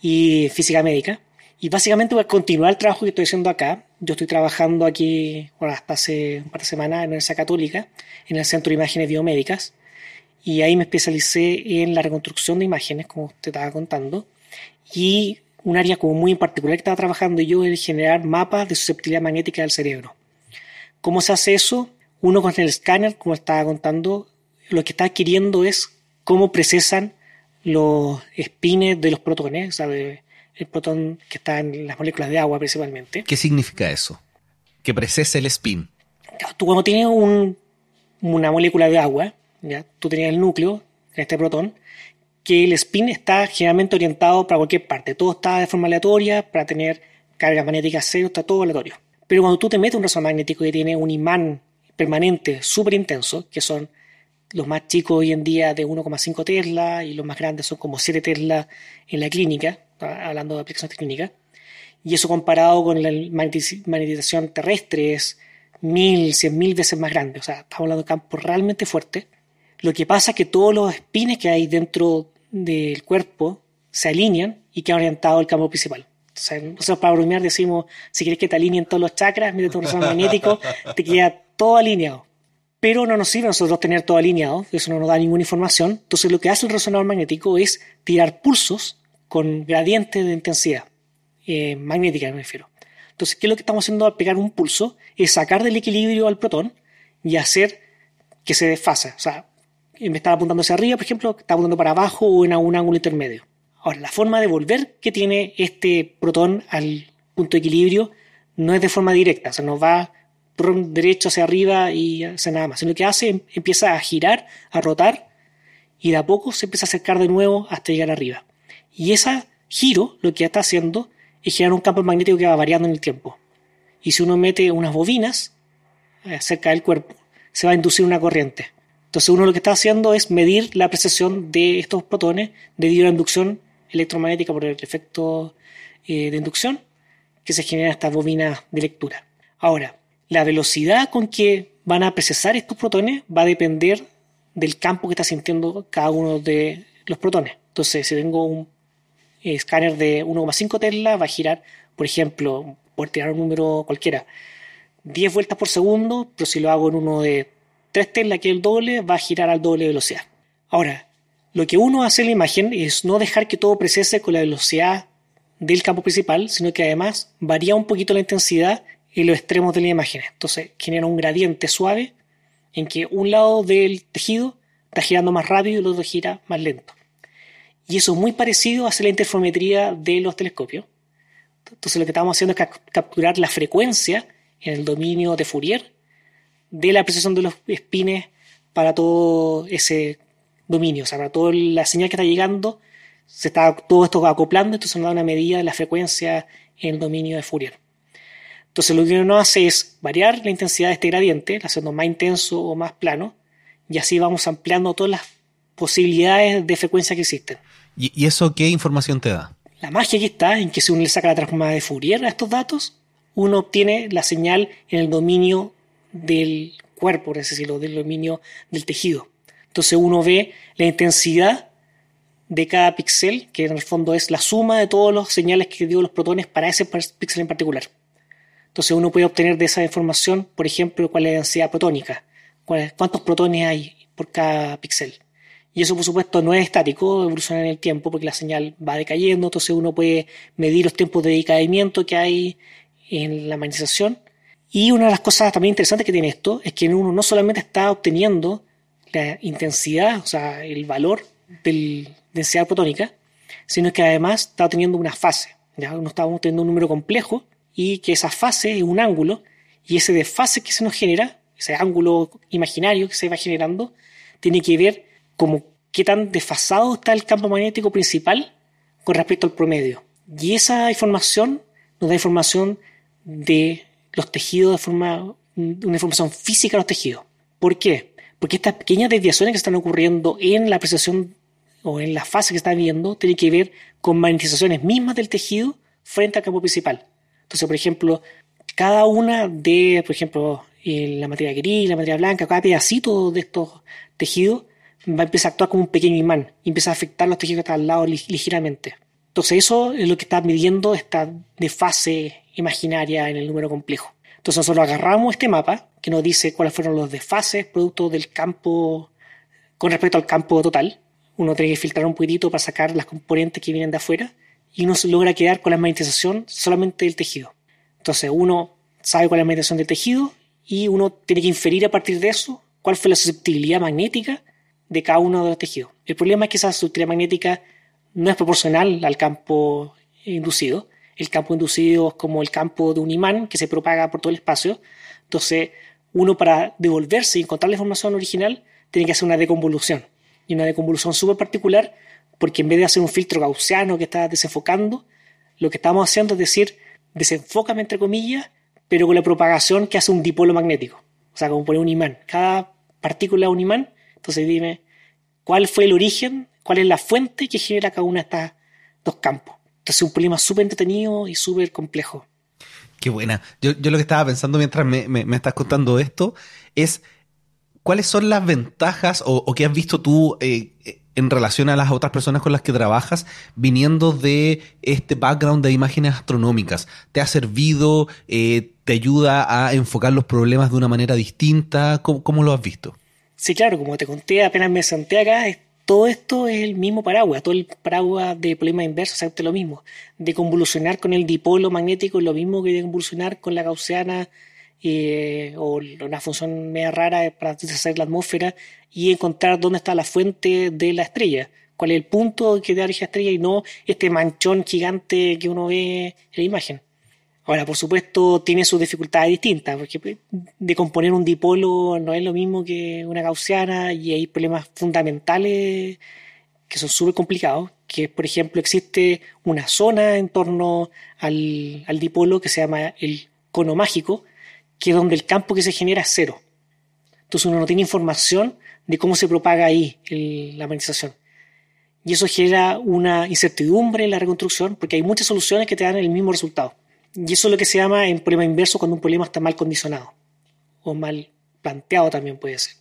y física médica. Y básicamente voy a continuar el trabajo que estoy haciendo acá, yo estoy trabajando aquí, bueno, hasta hace un par de semanas en la Universidad Católica, en el Centro de Imágenes Biomédicas, y ahí me especialicé en la reconstrucción de imágenes, como te estaba contando, y un área como muy en particular que estaba trabajando yo es generar mapas de susceptibilidad magnética del cerebro. ¿Cómo se hace eso? Uno con el escáner, como estaba contando, lo que está adquiriendo es cómo procesan los espines de los protones, o sea, de, el protón que está en las moléculas de agua principalmente. ¿Qué significa eso? Que precese el spin. Tú cuando tienes una molécula de agua, ¿ya? tú tenías el núcleo, este protón, que el spin está generalmente orientado para cualquier parte. Todo está de forma aleatoria, para tener carga magnética cero, está todo aleatorio. Pero cuando tú te metes un resonador magnético que tiene un imán permanente súper intenso, que son los más chicos hoy en día de 1,5 Tesla y los más grandes son como 7 Tesla en la clínica, hablando de aplicaciones clínicas, y eso comparado con la magnetización terrestre es mil, cien mil veces más grande, o sea, estamos hablando de campos realmente fuertes. Lo que pasa es que todos los espines que hay dentro del cuerpo se alinean y quedan orientados al campo principal. O sea, nosotros para bromear decimos, si quieres que te alineen todos los chakras, mira tu resonador magnético, te queda todo alineado. Pero no nos sirve a nosotros tener todo alineado, eso no nos da ninguna información. Entonces lo que hace el resonador magnético es tirar pulsos con gradientes de intensidad eh, magnética, me refiero. Entonces, ¿qué es lo que estamos haciendo al pegar un pulso? Es sacar del equilibrio al protón y hacer que se desfase. O sea, vez de estar apuntando hacia arriba, por ejemplo, está apuntando para abajo o en un ángulo intermedio. Ahora, la forma de volver que tiene este protón al punto de equilibrio no es de forma directa, o sea, no va derecho hacia arriba y hace nada más. Sino que hace, empieza a girar, a rotar y de a poco se empieza a acercar de nuevo hasta llegar arriba. Y ese giro lo que está haciendo es generar un campo magnético que va variando en el tiempo. Y si uno mete unas bobinas eh, cerca del cuerpo, se va a inducir una corriente. Entonces uno lo que está haciendo es medir la precesión de estos protones debido a la inducción electromagnética por el efecto eh, de inducción que se genera en estas bobinas de lectura. Ahora, la velocidad con que van a procesar estos protones va a depender del campo que está sintiendo cada uno de los protones. Entonces, si tengo un escáner de 1,5 Tesla va a girar, por ejemplo, por tirar un número cualquiera, 10 vueltas por segundo, pero si lo hago en uno de 3 Tesla, que es el doble, va a girar al doble velocidad. Ahora, lo que uno hace en la imagen es no dejar que todo precese con la velocidad del campo principal, sino que además varía un poquito la intensidad en los extremos de la imagen. Entonces genera un gradiente suave en que un lado del tejido está girando más rápido y el otro gira más lento. Y eso es muy parecido a la interferometría de los telescopios. Entonces lo que estamos haciendo es capturar la frecuencia en el dominio de Fourier de la precisión de los espines para todo ese dominio, o sea, para toda la señal que está llegando, se está todo esto acoplando, entonces nos da una medida de la frecuencia en el dominio de Fourier. Entonces lo que uno hace es variar la intensidad de este gradiente, haciendo más intenso o más plano, y así vamos ampliando todas las posibilidades de frecuencia que existen. ¿Y, eso qué información te da? La magia aquí está en que si uno le saca la transformada de Fourier a estos datos, uno obtiene la señal en el dominio del cuerpo, por así decirlo, del dominio del tejido. Entonces uno ve la intensidad de cada píxel, que en el fondo es la suma de todos los señales que dio los protones para ese píxel en particular. Entonces uno puede obtener de esa información, por ejemplo, cuál es la densidad protónica, cuántos protones hay por cada píxel. Y eso, por supuesto, no es estático, evoluciona en el tiempo porque la señal va decayendo, entonces uno puede medir los tiempos de decaimiento que hay en la magnetización. Y una de las cosas también interesantes que tiene esto es que uno no solamente está obteniendo la intensidad, o sea, el valor de la densidad protónica, sino que además está obteniendo una fase. Ya no estamos teniendo un número complejo y que esa fase es un ángulo y ese desfase que se nos genera, ese ángulo imaginario que se va generando, tiene que ver como qué tan desfasado está el campo magnético principal con respecto al promedio. Y esa información nos da información de los tejidos de forma, una información física de los tejidos. ¿Por qué? Porque estas pequeñas desviaciones que están ocurriendo en la apreciación o en la fase que está viendo tienen que ver con magnetizaciones mismas del tejido frente al campo principal. Entonces, por ejemplo, cada una de, por ejemplo, la materia gris, la materia blanca, cada pedacito de estos tejidos va a empezar a actuar como un pequeño imán y empieza a afectar los tejidos que están al lado ligeramente. Entonces eso es lo que está midiendo esta desfase imaginaria en el número complejo. Entonces nosotros agarramos este mapa que nos dice cuáles fueron los desfases producto del campo con respecto al campo total. Uno tiene que filtrar un poquitito para sacar las componentes que vienen de afuera y uno logra quedar con la magnetización solamente del tejido. Entonces uno sabe cuál es la magnetización del tejido y uno tiene que inferir a partir de eso cuál fue la susceptibilidad magnética de cada uno de los tejidos. El problema es que esa susceptibilidad magnética no es proporcional al campo inducido. El campo inducido es como el campo de un imán que se propaga por todo el espacio. Entonces, uno para devolverse y encontrar la información original tiene que hacer una deconvolución. Y una deconvolución súper particular porque en vez de hacer un filtro gaussiano que está desenfocando, lo que estamos haciendo es decir, desenfócame entre comillas, pero con la propagación que hace un dipolo magnético. O sea, como poner un imán. Cada partícula es un imán. Entonces dime, ¿cuál fue el origen cuál es la fuente que genera cada uno de estos dos campos. Entonces es un problema súper entretenido y súper complejo. Qué buena. Yo, lo que estaba pensando mientras me, estás contando esto es cuáles son las ventajas o, qué has visto tú eh, en relación a las otras personas con las que trabajas viniendo de este background de imágenes astronómicas. ¿Te ha servido? Eh, ¿Te ayuda a enfocar los problemas de una manera distinta? ¿Cómo, ¿Cómo, lo has visto? Sí, claro, como te conté apenas me senté acá, todo esto es el mismo paraguas, todo el paraguas de problema inverso, exactamente lo mismo. De convolucionar con el dipolo magnético lo mismo que de convolucionar con la gaussiana eh, o una función media rara para deshacer la atmósfera y encontrar dónde está la fuente de la estrella, cuál es el punto que da origen estrella y no este manchón gigante que uno ve en la imagen. Ahora, por supuesto, tiene sus dificultades distintas, porque pues, de componer un dipolo no es lo mismo que una gaussiana y hay problemas fundamentales que son súper complicados, que por ejemplo existe una zona en torno al, dipolo que se llama el cono mágico, que es donde el campo que se genera es cero. Entonces uno no tiene información de cómo se propaga ahí la magnetización. Y eso genera una incertidumbre en la reconstrucción, porque hay muchas soluciones que te dan el mismo resultado. Y eso es lo que se llama en problema inverso cuando un problema está mal condicionado o mal planteado también puede ser.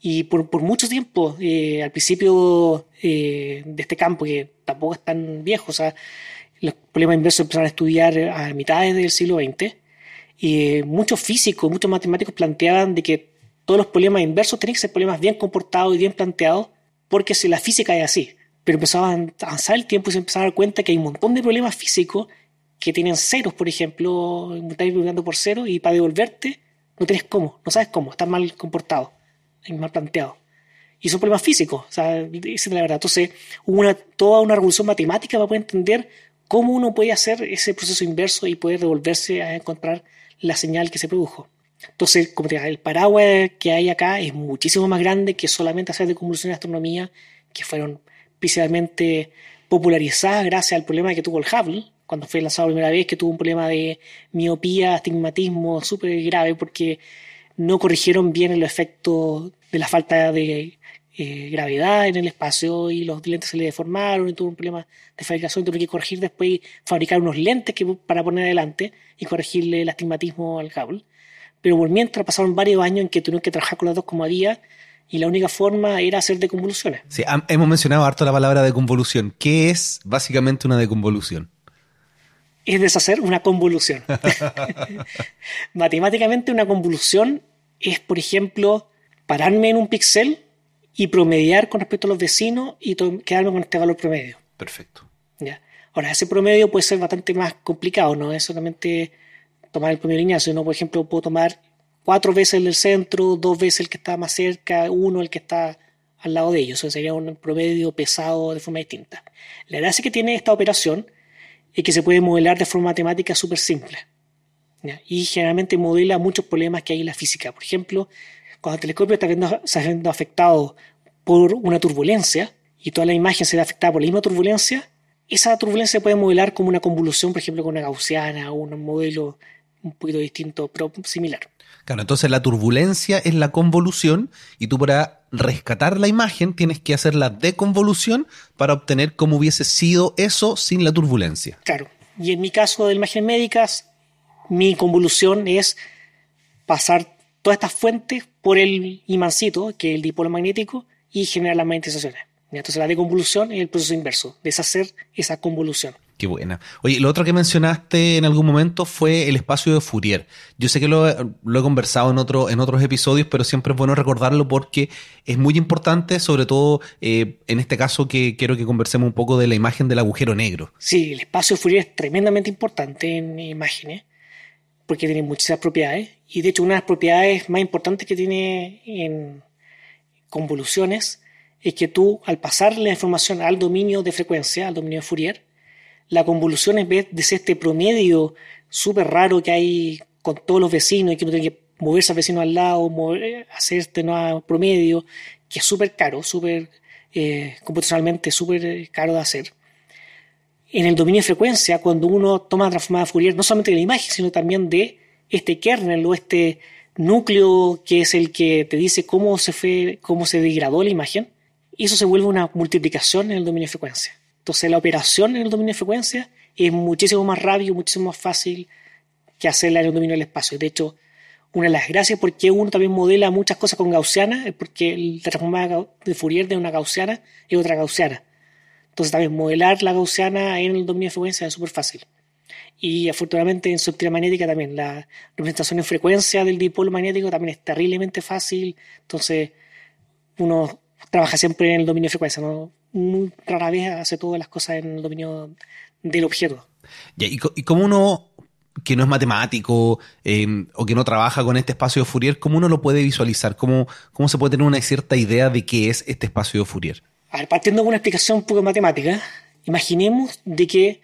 Y por, por mucho tiempo, eh, al principio eh, de este campo, que tampoco es tan viejo, o sea, los problemas inversos empezaron a estudiar a mitades del siglo XX, y muchos físicos, muchos matemáticos planteaban de que todos los problemas inversos tenían que ser problemas bien comportados y bien planteados, porque si la física es así. Pero empezaba a avanzar el tiempo y se empezaba a dar cuenta que hay un montón de problemas físicos que tienen ceros, por ejemplo, estás multiplicando por cero y para devolverte no tienes cómo, no sabes cómo, estás mal comportado, mal planteado. Y son problemas físicos, o sea, es la verdad. Entonces, hubo toda una revolución matemática para poder entender cómo uno puede hacer ese proceso inverso y poder devolverse a encontrar la señal que se produjo. Entonces, como te digo, el paraguas que hay acá es muchísimo más grande que solamente hacer de convolución de astronomía, que fueron principalmente popularizadas gracias al problema que tuvo el Hubble, cuando fue lanzado la primera vez, que tuvo un problema de miopía, astigmatismo súper grave porque no corrigieron bien el efecto de la falta de eh, gravedad en el espacio y los lentes se le deformaron y tuvo un problema de fabricación. Tuvo que corregir después y fabricar unos lentes que, para poner adelante y corregirle el astigmatismo al Hubble. Pero por mientras pasaron varios años en que tuvieron que trabajar con las dos como había y la única forma era hacer deconvoluciones. Sí, hemos mencionado harto la palabra deconvolución. ¿Qué es básicamente una deconvolución? Es deshacer una convolución. Matemáticamente una convolución es, por ejemplo, pararme en un píxel y promediar con respecto a los vecinos y quedarme con este valor promedio. Perfecto. ¿Ya? Ahora, ese promedio puede ser bastante más complicado, no es solamente tomar el promedio lineal, sino, por ejemplo, puedo tomar cuatro veces el del centro, dos veces el que está más cerca, uno el que está al lado de ellos. Eso sería un promedio pesado de forma distinta. La gracia que tiene esta operación es que se puede modelar de forma matemática súper simple. Y generalmente modela muchos problemas que hay en la física. Por ejemplo, cuando el telescopio está viendo, está siendo afectado por una turbulencia y toda la imagen se ve afectada por la misma turbulencia, esa turbulencia se puede modelar como una convolución, por ejemplo, con una gaussiana o un modelo un poquito distinto, pero similar. Claro, entonces la turbulencia es la convolución y tú para rescatar la imagen tienes que hacer la deconvolución para obtener cómo hubiese sido eso sin la turbulencia. Claro, y en mi caso de imágenes médicas, mi convolución es pasar todas estas fuentes por el imancito, que es el dipolo magnético, y generar las magnetizaciones. Entonces la deconvolución es el proceso inverso, deshacer esa convolución. Qué buena. Oye, lo otro que mencionaste en algún momento fue el espacio de Fourier. Yo sé que lo, he conversado en, otro, en otros episodios, pero siempre es bueno recordarlo porque es muy importante, sobre todo eh, en este caso que quiero que conversemos un poco de la imagen del agujero negro. Sí, el espacio de Fourier es tremendamente importante en imágenes porque tiene muchísimas propiedades. Y de hecho, una de las propiedades más importantes que tiene en convoluciones es que tú, al pasar la información al dominio de frecuencia, al dominio de Fourier, la convolución en vez de ser este promedio súper raro que hay con todos los vecinos y que uno tiene que moverse al vecino al lado, mover, hacer este nuevo promedio, que es súper caro, súper eh, computacionalmente súper eh, caro de hacer. En el dominio de frecuencia, cuando uno toma la transformada Fourier, no solamente de la imagen, sino también de este kernel o este núcleo que es el que te dice cómo se, fue, cómo se degradó la imagen, eso se vuelve una multiplicación en el dominio de frecuencia. Entonces la operación en el dominio de frecuencia es muchísimo más rápido, muchísimo más fácil que hacerla en el dominio del espacio. De hecho, una de las gracias por qué uno también modela muchas cosas con gaussiana es porque la transformada de Fourier de una gaussiana es otra gaussiana. Entonces también modelar la gaussiana en el dominio de frecuencia es súper fácil. Y afortunadamente en su magnética también la representación en frecuencia del dipolo magnético también es terriblemente fácil. Entonces uno trabaja siempre en el dominio de frecuencia, ¿no? Muy rara vez hace todas las cosas en el dominio del objeto. ¿Y, cómo uno que no es matemático eh, o que no trabaja con este espacio de Fourier, ¿cómo uno lo puede visualizar? ¿Cómo, ¿Cómo se puede tener una cierta idea de qué es este espacio de Fourier? A ver, partiendo de una explicación un poco matemática, imaginemos de que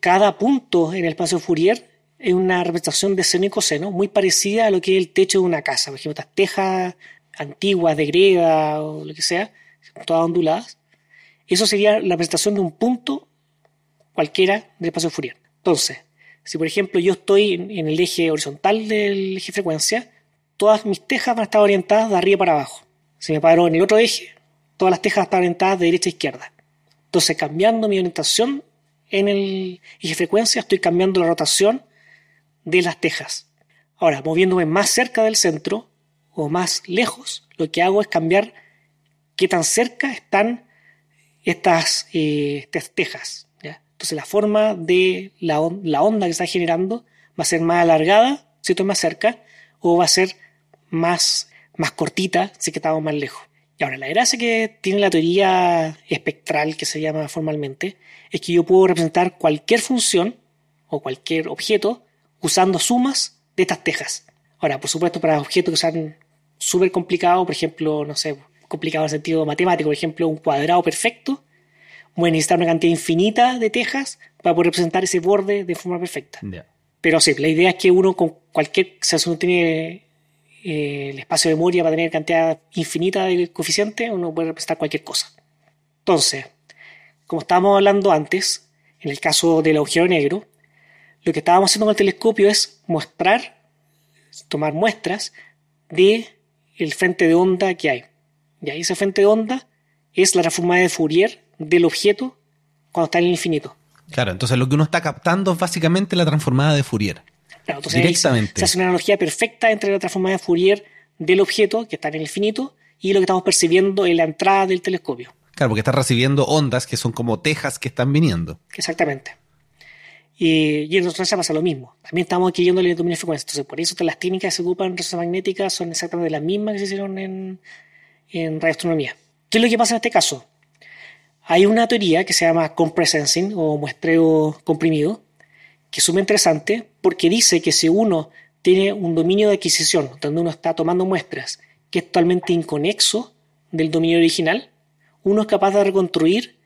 cada punto en el espacio de Fourier es una representación de seno y coseno muy parecida a lo que es el techo de una casa. Por ejemplo, estas tejas antiguas de greda o lo que sea, todas onduladas, eso sería la presentación de un punto cualquiera del espacio Fourier. Entonces, si por ejemplo yo estoy en el eje horizontal del eje frecuencia, todas mis tejas van a estar orientadas de arriba para abajo. Si me paro en el otro eje, todas las tejas están orientadas de derecha a izquierda. Entonces, cambiando mi orientación en el eje frecuencia, estoy cambiando la rotación de las tejas. Ahora, moviéndome más cerca del centro, o más lejos, lo que hago es cambiar qué tan cerca están estas, eh, tejas. Entonces la forma de la, onda que está generando va a ser más alargada si estoy más cerca o va a ser más, más cortita si estamos más lejos. Y ahora, la gracia que tiene la teoría espectral, que se llama formalmente, es que yo puedo representar cualquier función o cualquier objeto usando sumas de estas tejas. Ahora, por supuesto, para objetos que sean súper complicado, por ejemplo, no sé, complicado en sentido matemático, por ejemplo, un cuadrado perfecto, voy a necesitar una cantidad infinita de tejas para poder representar ese borde de forma perfecta. Pero sí, la idea es que uno con cualquier, o sea, si uno tiene eh, el espacio de memoria para tener cantidad infinita de coeficientes, uno puede representar cualquier cosa. Entonces, como estábamos hablando antes, en el caso del agujero negro, lo que estábamos haciendo con el telescopio es mostrar, tomar muestras de el frente de onda que hay. Y ahí ese frente de onda es la transformada de Fourier del objeto cuando está en el infinito. Claro, entonces lo que uno está captando es básicamente la transformada de Fourier. Claro, entonces Directamente. Se, hace una analogía perfecta entre la transformada de Fourier del objeto que está en el infinito y lo que estamos percibiendo en la entrada del telescopio. Claro, porque está recibiendo ondas que son como tejas que están viniendo. Exactamente. Y, y en resonancia pasa lo mismo. También estamos adquiriendo el dominio de frecuencia. Entonces, por eso las técnicas que se ocupan en resonancia magnética son exactamente las mismas que se hicieron en, en radioastronomía. ¿Qué es lo que pasa en este caso? Hay una teoría que se llama compressing o muestreo comprimido, que es súper interesante porque dice que si uno tiene un dominio de adquisición donde uno está tomando muestras que es totalmente inconexo del dominio original, uno es capaz de reconstruir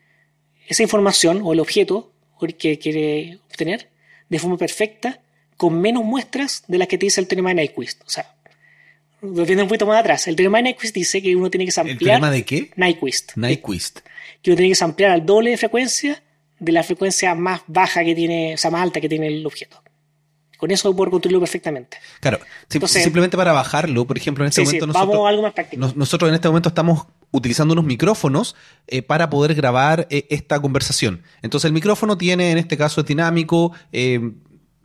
esa información o el objeto que quiere obtener de forma perfecta con menos muestras de las que te dice el teorema de Nyquist. O sea, volviendo un poquito más atrás, el teorema de Nyquist dice que uno tiene que ampliar. ¿El teorema de qué? Nyquist. Nyquist. Que uno tiene que ampliar al doble de frecuencia de la frecuencia más baja que tiene, o sea, más alta que tiene el objeto. Con eso puedo construirlo perfectamente. Claro, simplemente para bajarlo, por ejemplo, en este momento nosotros, algo más práctico. nosotros en este momento estamos utilizando unos micrófonos eh, para poder grabar eh, esta conversación. Entonces el micrófono tiene, en este caso es dinámico, eh,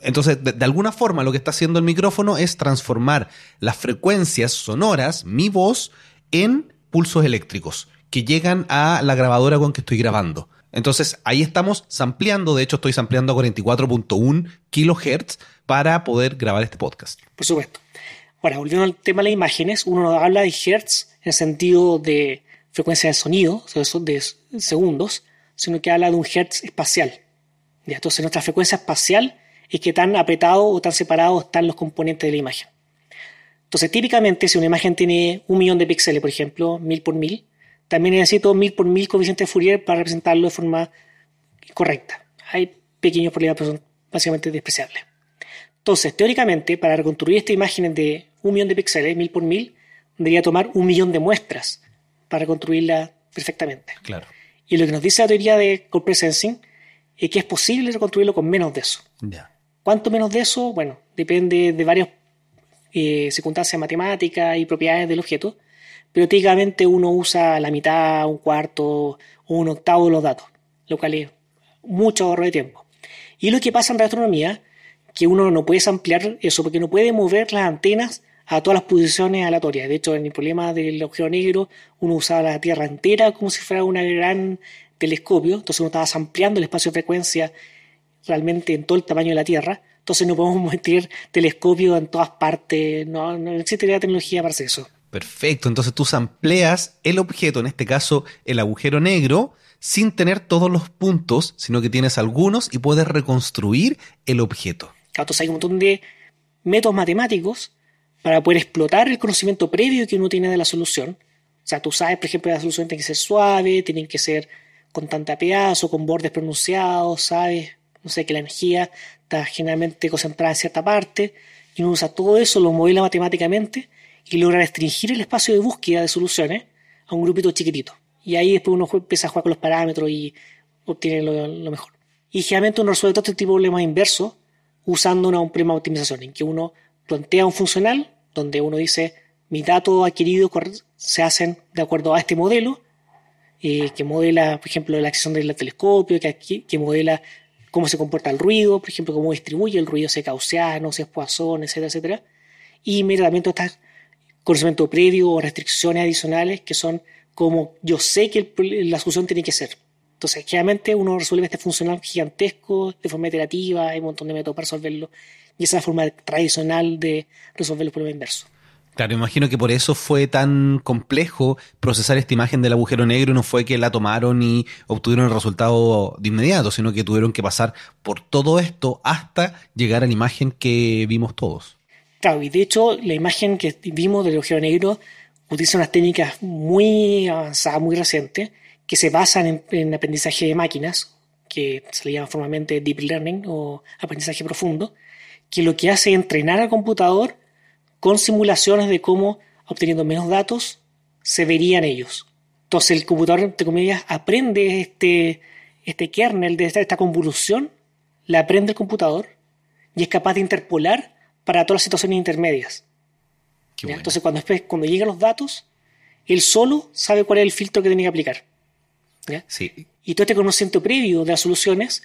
entonces, de, alguna forma, lo que está haciendo el micrófono es transformar las frecuencias sonoras, mi voz, en pulsos eléctricos que llegan a la grabadora con que estoy grabando. Entonces, ahí estamos sampleando, de hecho estoy sampleando a 44.1 kilohertz para poder grabar este podcast. Por supuesto. Ahora, volviendo al tema de las imágenes, uno no habla de hertz en sentido de frecuencia de sonido, de segundos, sino que habla de un hertz espacial. Entonces, nuestra frecuencia espacial es que tan apretado o tan separado están los componentes de la imagen. Entonces, típicamente, si una imagen tiene un millón de píxeles, por ejemplo, mil por mil, también necesito mil por mil coeficiente de Fourier para representarlo de forma correcta. Hay pequeños problemas, pero son básicamente despreciables. Entonces, teóricamente, para reconstruir esta imagen de un millón de píxeles, mil por mil, debería tomar un millón de muestras para reconstruirla perfectamente. Claro. Y lo que nos dice la teoría de Corporate Sensing es que es posible reconstruirlo con menos de eso. Ya. ¿Cuánto menos de eso? Bueno, depende de varias eh, circunstancias matemáticas y propiedades del objeto, pero típicamente uno usa la mitad, un cuarto o un octavo de los datos, lo cual es mucho ahorro de tiempo. Y lo que pasa en radioastronomía, que uno no puede ampliar eso porque no puede mover las antenas a todas las posiciones aleatorias. De hecho, en el problema del agujero negro, uno usaba la Tierra entera como si fuera un gran telescopio, entonces uno estaba ampliando el espacio de frecuencia realmente en todo el tamaño de la Tierra. Entonces no podemos meter telescopios en todas partes, no, no existe la tecnología para hacer eso. Perfecto, entonces tú amplias el objeto, en este caso el agujero negro, sin tener todos los puntos, sino que tienes algunos y puedes reconstruir el objeto. Entonces hay un montón de métodos matemáticos para poder explotar el conocimiento previo que uno tiene de la solución. O sea, tú sabes, por ejemplo, que la solución tiene que ser suave, tiene que ser con tanta pedazo, con bordes pronunciados, sabes no sé, que la energía está generalmente concentrada en cierta parte, y uno usa todo eso, lo modela matemáticamente y logra restringir el espacio de búsqueda de soluciones a un grupito chiquitito. Y ahí después uno empieza a jugar con los parámetros y obtiene lo, mejor. Y generalmente uno resuelve todo este tipo de problemas inversos usando una, un problema optimización, en que uno plantea un funcional donde uno dice, mis datos adquiridos se hacen de acuerdo a este modelo, eh, que modela, por ejemplo, la acción del telescopio, que, que modela cómo se comporta el ruido, por ejemplo, cómo distribuye el ruido, si es gaussiano, si es Poisson, etcétera, etcétera. Y inmediatamente está conocimiento previo o restricciones adicionales que son como yo sé que la solución tiene que ser. Entonces, generalmente uno resuelve este funcional gigantesco de forma iterativa, hay un montón de métodos para resolverlo, y esa es la forma tradicional de resolver los problemas inversos. Claro, imagino que por eso fue tan complejo procesar esta imagen del agujero negro. No fue que la tomaron y obtuvieron el resultado de inmediato, sino que tuvieron que pasar por todo esto hasta llegar a la imagen que vimos todos. Claro, y de hecho la imagen que vimos del agujero negro utiliza unas técnicas muy avanzadas, muy recientes, que se basan en, aprendizaje de máquinas, que se le llama formalmente deep learning o aprendizaje profundo, que lo que hace es entrenar al computador con simulaciones de cómo, obteniendo menos datos, se verían ellos. Entonces el computador, entre comillas, aprende este, este kernel de esta, convolución, la aprende el computador y es capaz de interpolar para todas las situaciones intermedias. Entonces cuando, cuando llegan los datos, él solo sabe cuál es el filtro que tiene que aplicar. Y todo este conocimiento previo de las soluciones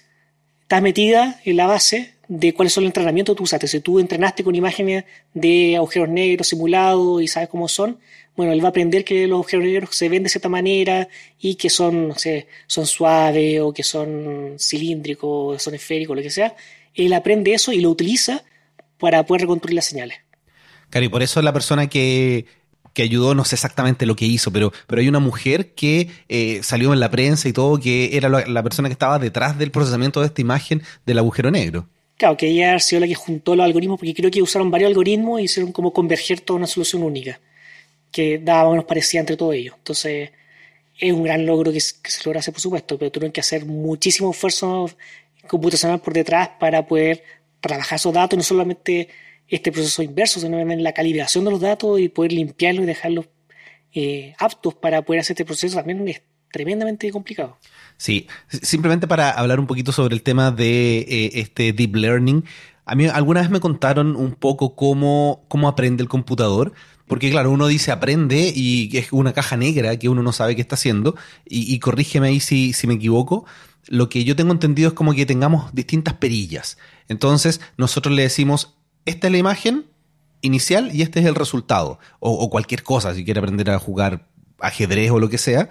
está metida en la base de cuáles son los entrenamientos que tú usaste. Si tú entrenaste con imágenes de agujeros negros simulados y sabes cómo son, bueno, él va a aprender que los agujeros negros se ven de cierta manera y que son, no sé, son suaves o que son cilíndricos, son esféricos, lo que sea. Él aprende eso y lo utiliza para poder reconstruir las señales. Claro, y por eso la persona que que ayudó, no sé exactamente lo que hizo, pero, pero hay una mujer que eh, salió en la prensa y todo, que era la, persona que estaba detrás del procesamiento de esta imagen del agujero negro. Claro, que ella ha sido la que juntó los algoritmos, porque creo que usaron varios algoritmos y hicieron como converger toda una solución única, que daba o menos parecía entre todos ellos. Entonces, es un gran logro que, se logra hacer, por supuesto, pero tuvieron que hacer muchísimo esfuerzo computacional por detrás para poder trabajar esos datos, no solamente este proceso inverso, sino también la calibración de los datos y poder limpiarlos y dejarlos eh, aptos para poder hacer este proceso también es tremendamente complicado. Sí, simplemente para hablar un poquito sobre el tema de eh, este deep learning, a mí alguna vez me contaron un poco cómo, cómo aprende el computador. Porque claro, uno dice aprende y es una caja negra que uno no sabe qué está haciendo. Y, corrígeme ahí si, si me equivoco. Lo que yo tengo entendido es como que tengamos distintas perillas. Entonces nosotros le decimos, esta es la imagen inicial y este es el resultado. O, cualquier cosa, si quiere aprender a jugar ajedrez o lo que sea.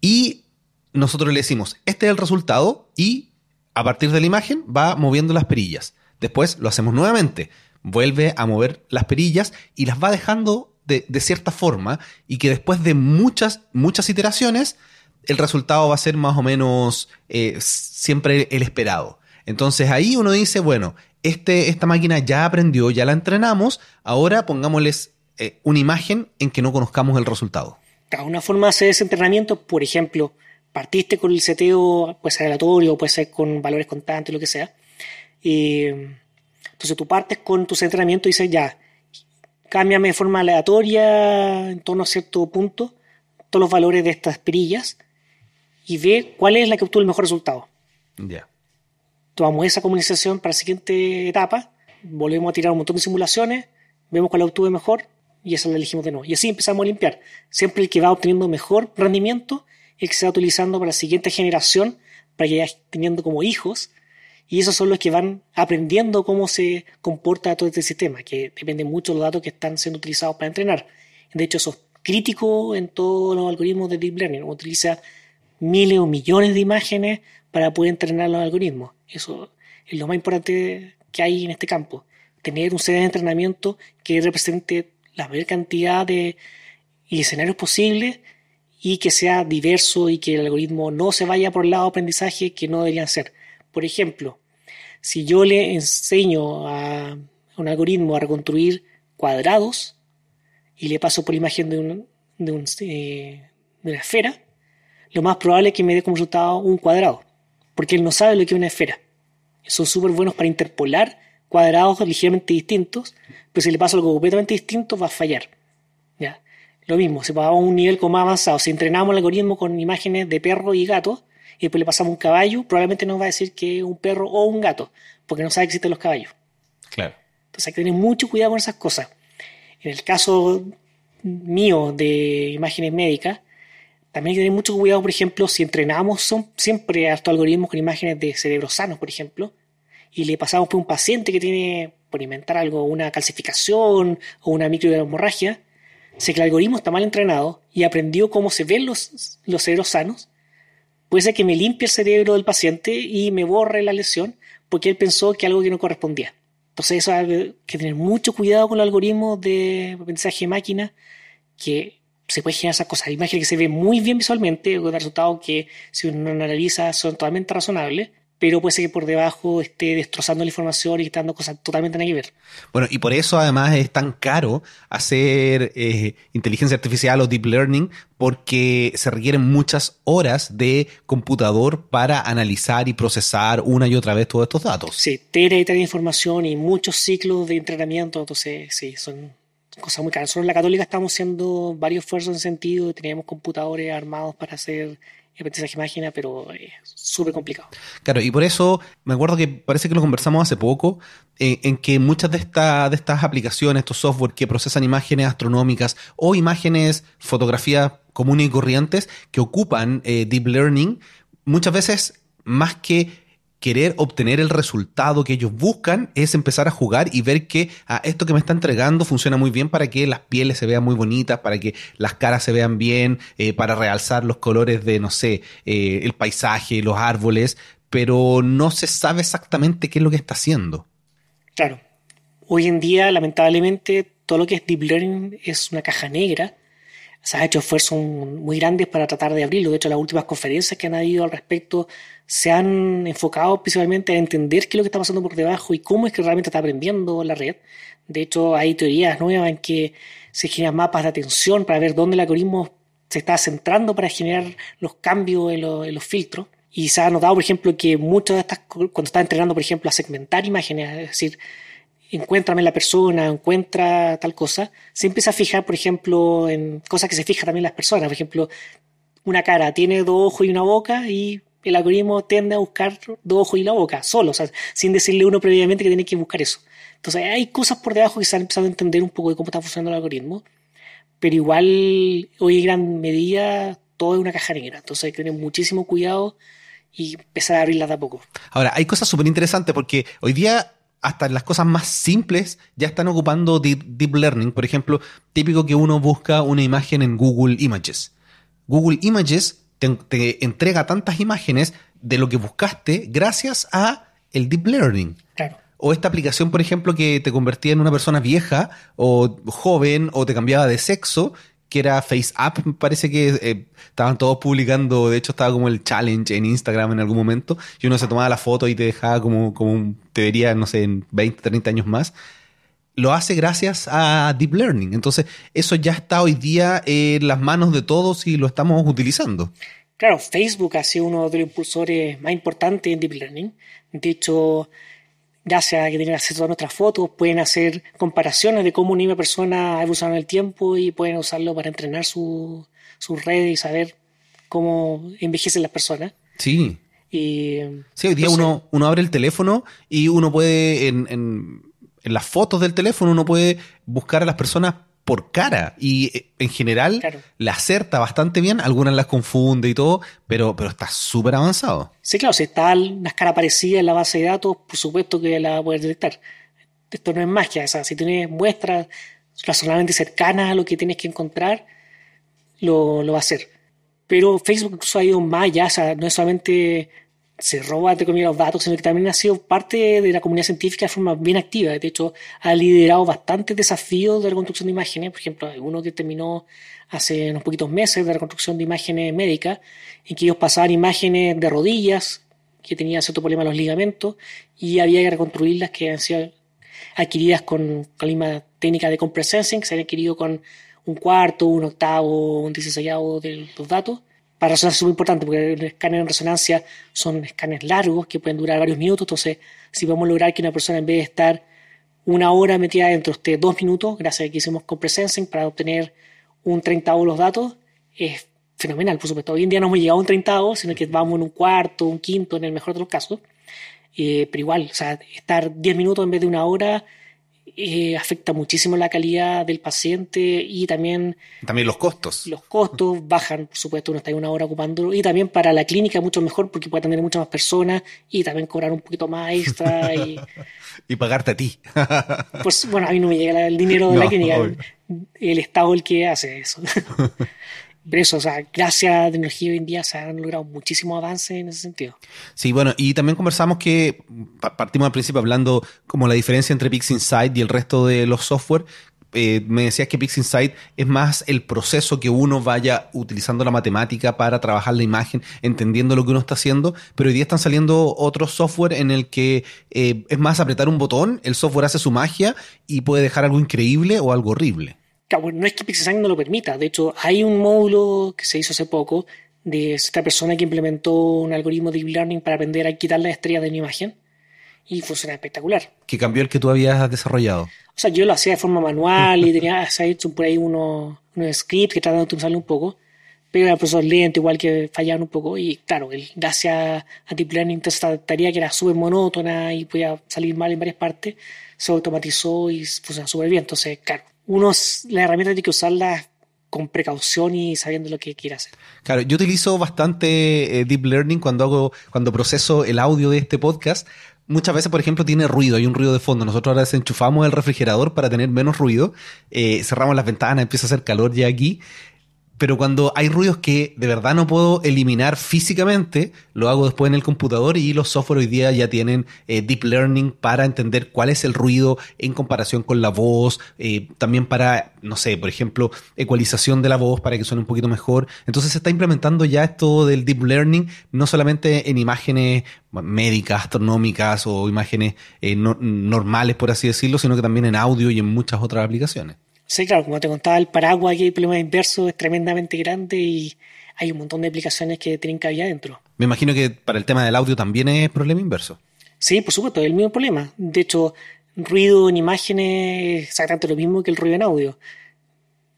Y nosotros le decimos, este es el resultado y a partir de la imagen va moviendo las perillas. Después lo hacemos nuevamente. Vuelve a mover las perillas y las va dejando de, cierta forma y que después de muchas, muchas iteraciones, el resultado va a ser más o menos eh, siempre el esperado. Entonces ahí uno dice, bueno, este, esta máquina ya aprendió, ya la entrenamos, ahora pongámosles eh, una imagen en que no conozcamos el resultado. Una forma de hacer ese entrenamiento, por ejemplo, partiste con el seteo, puede ser aleatorio, puede ser con valores constantes, lo que sea. Y, entonces tú partes con tus entrenamientos y dices, ya, cámbiame de forma aleatoria en torno a cierto punto todos los valores de estas perillas y ve cuál es la que obtuvo el mejor resultado. Ya tomamos esa comunicación para la siguiente etapa, volvemos a tirar un montón de simulaciones, vemos cuál obtuve mejor y esa la elegimos de nuevo. Y así empezamos a limpiar. Siempre el que va obteniendo mejor rendimiento es el que se va utilizando para la siguiente generación, para que vaya teniendo como hijos. Y esos son los que van aprendiendo cómo se comporta todo este sistema, que depende mucho de los datos que están siendo utilizados para entrenar. De hecho, eso es crítico en todos los algoritmos de Deep Learning. utiliza miles o millones de imágenes para poder entrenar los algoritmos. Eso es lo más importante que hay en este campo. Tener un set de entrenamiento que represente la mayor cantidad de escenarios posibles y que sea diverso y que el algoritmo no se vaya por el lado de aprendizaje que no deberían ser. Por ejemplo, si yo le enseño a un algoritmo a reconstruir cuadrados y le paso por la imagen de, eh, de una esfera, lo más probable es que me dé como resultado un cuadrado porque él no sabe lo que es una esfera. Son súper buenos para interpolar cuadrados ligeramente distintos, pero si le pasa algo completamente distinto va a fallar. ¿Ya? Lo mismo, si pasamos a un nivel como más avanzado, si entrenamos el algoritmo con imágenes de perro y gato, y después le pasamos un caballo, probablemente nos va a decir que es un perro o un gato, porque no sabe que existen los caballos. Claro. Entonces hay que tener mucho cuidado con esas cosas. En el caso mío de imágenes médicas, también hay que tener mucho cuidado, por ejemplo, si entrenamos son siempre estos algoritmos con imágenes de cerebros sanos, por ejemplo, y le pasamos por un paciente que tiene, por inventar algo, una calcificación o una microhemorragia, sé que el algoritmo está mal entrenado y aprendió cómo se ven los, los cerebros sanos, puede ser que me limpie el cerebro del paciente y me borre la lesión porque él pensó que algo que no correspondía. Entonces eso hay que tener mucho cuidado con los algoritmos de aprendizaje de máquina que se puede generar esas cosas. Imágenes que se ven muy bien visualmente, con resultados que si uno analiza son totalmente razonables, pero puede ser que por debajo esté destrozando la información y dando cosas totalmente nada que ver. Bueno, y por eso además es tan caro hacer eh, inteligencia artificial o deep learning, porque se requieren muchas horas de computador para analizar y procesar una y otra vez todos estos datos. Sí, tera y tera de información y muchos ciclos de entrenamiento, entonces sí, son cosa muy cara. Nosotros en la Católica estamos haciendo varios esfuerzos en sentido, teníamos computadores armados para hacer aprendizaje máquina, pero es súper complicado. Claro, y por eso me acuerdo que parece que lo conversamos hace poco, eh, en que muchas de, esta, de estas aplicaciones, estos software que procesan imágenes astronómicas o imágenes, fotografías comunes y corrientes que ocupan eh, deep learning, muchas veces más que querer obtener el resultado que ellos buscan es empezar a jugar y ver que ah, esto que me está entregando funciona muy bien para que las pieles se vean muy bonitas, para que las caras se vean bien, eh, para realzar los colores de, no sé, eh, el paisaje, los árboles, pero no se sabe exactamente qué es lo que está haciendo. Claro. Hoy en día, lamentablemente, todo lo que es deep learning es una caja negra. Se ha hecho esfuerzos muy grandes para tratar de abrirlo. De hecho, las últimas conferencias que han habido al respecto se han enfocado principalmente a entender qué es lo que está pasando por debajo y cómo es que realmente está aprendiendo la red. De hecho, hay teorías nuevas en que se generan mapas de atención para ver dónde el algoritmo se está centrando para generar los cambios en, los filtros. Y se ha notado, por ejemplo, que muchas de estas, cuando está entrenando, por ejemplo, a segmentar imágenes, es decir, encuéntrame la persona, encuentra tal cosa, se empieza a fijar, por ejemplo, en cosas que se fijan también las personas. Por ejemplo, una cara tiene dos ojos y una boca y el algoritmo tiende a buscar dos ojos y la boca, solo, o sea, sin decirle uno previamente que tiene que buscar eso. Entonces hay cosas por debajo que se han empezado a entender un poco de cómo está funcionando el algoritmo, pero igual hoy en gran medida todo es una caja negra, entonces hay que tener muchísimo cuidado y empezar a abrirla de a poco. Ahora, hay cosas súper interesantes porque hoy día hasta las cosas más simples ya están ocupando deep, learning. Por ejemplo, típico que uno busca una imagen en Google Images. Google Images te, entrega tantas imágenes de lo que buscaste gracias a el deep learning. Claro. O esta aplicación, por ejemplo, que te convertía en una persona vieja o joven o te cambiaba de sexo, que era FaceApp, me parece que eh, estaban todos publicando, de hecho estaba como el challenge en Instagram en algún momento, y uno se tomaba la foto y te dejaba como, como te vería, no sé, en 20, 30 años más. Lo hace gracias a Deep Learning. Entonces, eso ya está hoy día en las manos de todos y lo estamos utilizando. Claro, Facebook ha sido uno de los impulsores más importantes en Deep Learning. De hecho, gracias a que tienen acceso a nuestras fotos, pueden hacer comparaciones de cómo una misma persona ha evolucionado en el tiempo y pueden usarlo para entrenar su, sus redes y saber cómo envejecen las personas. Sí. Y, sí, hoy día uno, uno abre el teléfono y uno puede, en, en, en las fotos del teléfono, uno puede buscar a las personas por cara y eh, en general la acerta bastante bien, algunas las confunde y todo, pero, pero está súper avanzado. Sí, claro, si está una cara parecida en la base de datos, por supuesto que la va a poder detectar. Esto no es magia, o sea, si tienes muestras razonablemente cercanas a lo que tienes que encontrar, lo, lo va a hacer. Pero Facebook incluso ha ido más allá, o sea, no es solamente se roba de comillas los datos, sino que también ha sido parte de la comunidad científica de forma bien activa. De hecho, ha liderado bastantes desafíos de reconstrucción de imágenes. Por ejemplo, uno que terminó hace unos poquitos meses de reconstrucción de imágenes médicas, en que ellos pasaban imágenes de rodillas que tenían cierto problema en los ligamentos y había que reconstruirlas que han sido adquiridas con, la misma técnica de compress sensing, que se han adquirido con un cuarto, un octavo, un dieciséisavo de los datos para resonancia es muy importante porque los escáneres en resonancia son escáneres largos que pueden durar varios minutos. Entonces, si podemos lograr que una persona en vez de estar una hora metida dentro esté dos minutos, gracias a que hicimos compresensing para obtener un treintavo de los datos, es fenomenal, por supuesto. Hoy en día no hemos llegado a un treintavo, sino que vamos en un cuarto, un quinto, en el mejor de los casos. Eh, pero igual, o sea, estar diez minutos en vez de una hora eh, afecta muchísimo la calidad del paciente y también... También los costos. Los costos bajan, por supuesto, uno está ahí una hora ocupándolo y también para la clínica mucho mejor porque puede atender muchas más personas y también cobrar un poquito más extra y... y pagarte a ti. pues bueno, a mí no me llega el dinero de la clínica, el Estado el que hace eso. Pero eso, o sea, gracias a la tecnología hoy en día se han logrado muchísimos avances en ese sentido. Sí, bueno, y también conversamos que partimos al principio hablando como la diferencia entre PixInsight y el resto de los software. Eh, me decías que PixInsight es más el proceso que uno vaya utilizando la matemática para trabajar la imagen, entendiendo lo que uno está haciendo, pero hoy día están saliendo otros software en el que eh, es más apretar un botón, el software hace su magia y puede dejar algo increíble o algo horrible no es que PixelSync no lo permita. De hecho, hay un módulo que se hizo hace poco de esta persona que implementó un algoritmo de deep learning para aprender a quitar las estrellas de una imagen y funciona espectacular. ¿Qué cambió el que tú habías desarrollado? O sea, yo lo hacía de forma manual y tenía, se ha hecho por ahí unos, unos scripts que tratan de optimizarlo un poco, pero era el profesor lento, igual que fallaban un poco. Y claro, gracias a Deep Learning, esta tarea que era súper monótona y podía salir mal en varias partes, se automatizó y funciona súper bien. Entonces, claro, uno la herramienta tiene que usarla con precaución y sabiendo lo que quiere hacer. Claro, yo utilizo bastante eh, deep learning cuando hago, cuando proceso el audio de este podcast. Muchas veces, por ejemplo, tiene ruido, hay un ruido de fondo. Nosotros ahora desenchufamos el refrigerador para tener menos ruido, eh, cerramos las ventanas, empieza a hacer calor ya aquí pero cuando hay ruidos que de verdad no puedo eliminar físicamente, lo hago después en el computador y los software hoy día ya tienen eh, deep learning para entender cuál es el ruido en comparación con la voz, eh, también para, no sé, por ejemplo, ecualización de la voz para que suene un poquito mejor. Entonces se está implementando ya esto del deep learning, no solamente en imágenes médicas, astronómicas o imágenes eh, normales, por así decirlo, sino que también en audio y en muchas otras aplicaciones. Sí, claro, como te contaba, el paraguas aquí, el problema inverso es tremendamente grande y hay un montón de aplicaciones que tienen cabida adentro. Me imagino que para el tema del audio también es problema inverso. Sí, por supuesto, es el mismo problema. De hecho, ruido en imágenes es exactamente lo mismo que el ruido en audio.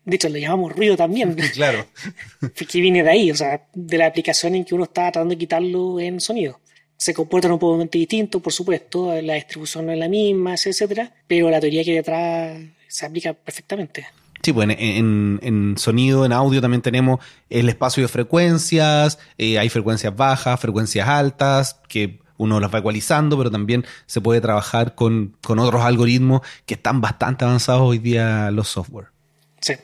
De hecho, lo llamamos ruido también. claro. que viene de ahí, o sea, de la aplicación en que uno está tratando de quitarlo en sonido. Se comportan un poco distinto, por supuesto, la distribución no es la misma, etcétera, pero la teoría que hay detrás se aplica perfectamente. Sí, pues en, sonido, en audio también tenemos el espacio de frecuencias, eh, hay frecuencias bajas, frecuencias altas, que uno las va ecualizando, pero también se puede trabajar con, con otros algoritmos que están bastante avanzados hoy día los software. Sí.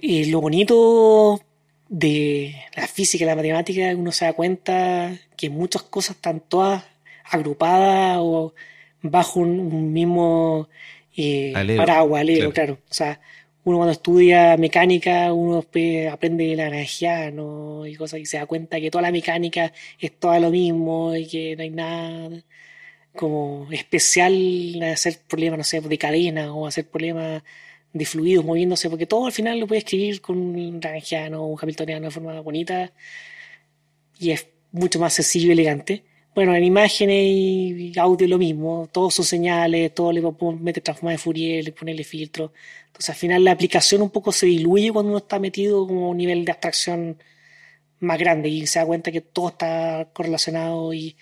Y lo bonito de la física y la matemática, uno se da cuenta que muchas cosas están todas agrupadas o bajo un, mismo eh, paraguas, claro. claro. O sea, uno cuando estudia mecánica, uno aprende la energía ¿no? y cosas y se da cuenta que toda la mecánica es toda lo mismo y que no hay nada como especial hacer problemas, no sé, de cadena o hacer problemas de fluidos moviéndose, porque todo al final lo puede escribir con un Lagrangiano o un Hamiltoniano de forma bonita y es mucho más sencillo y elegante. Bueno, en imágenes y audio lo mismo, todos son señales, todo le meter transforma de Fourier, le ponerle filtro. Entonces al final la aplicación un poco se diluye cuando uno está metido como un nivel de abstracción más grande y se da cuenta que todo está correlacionado y,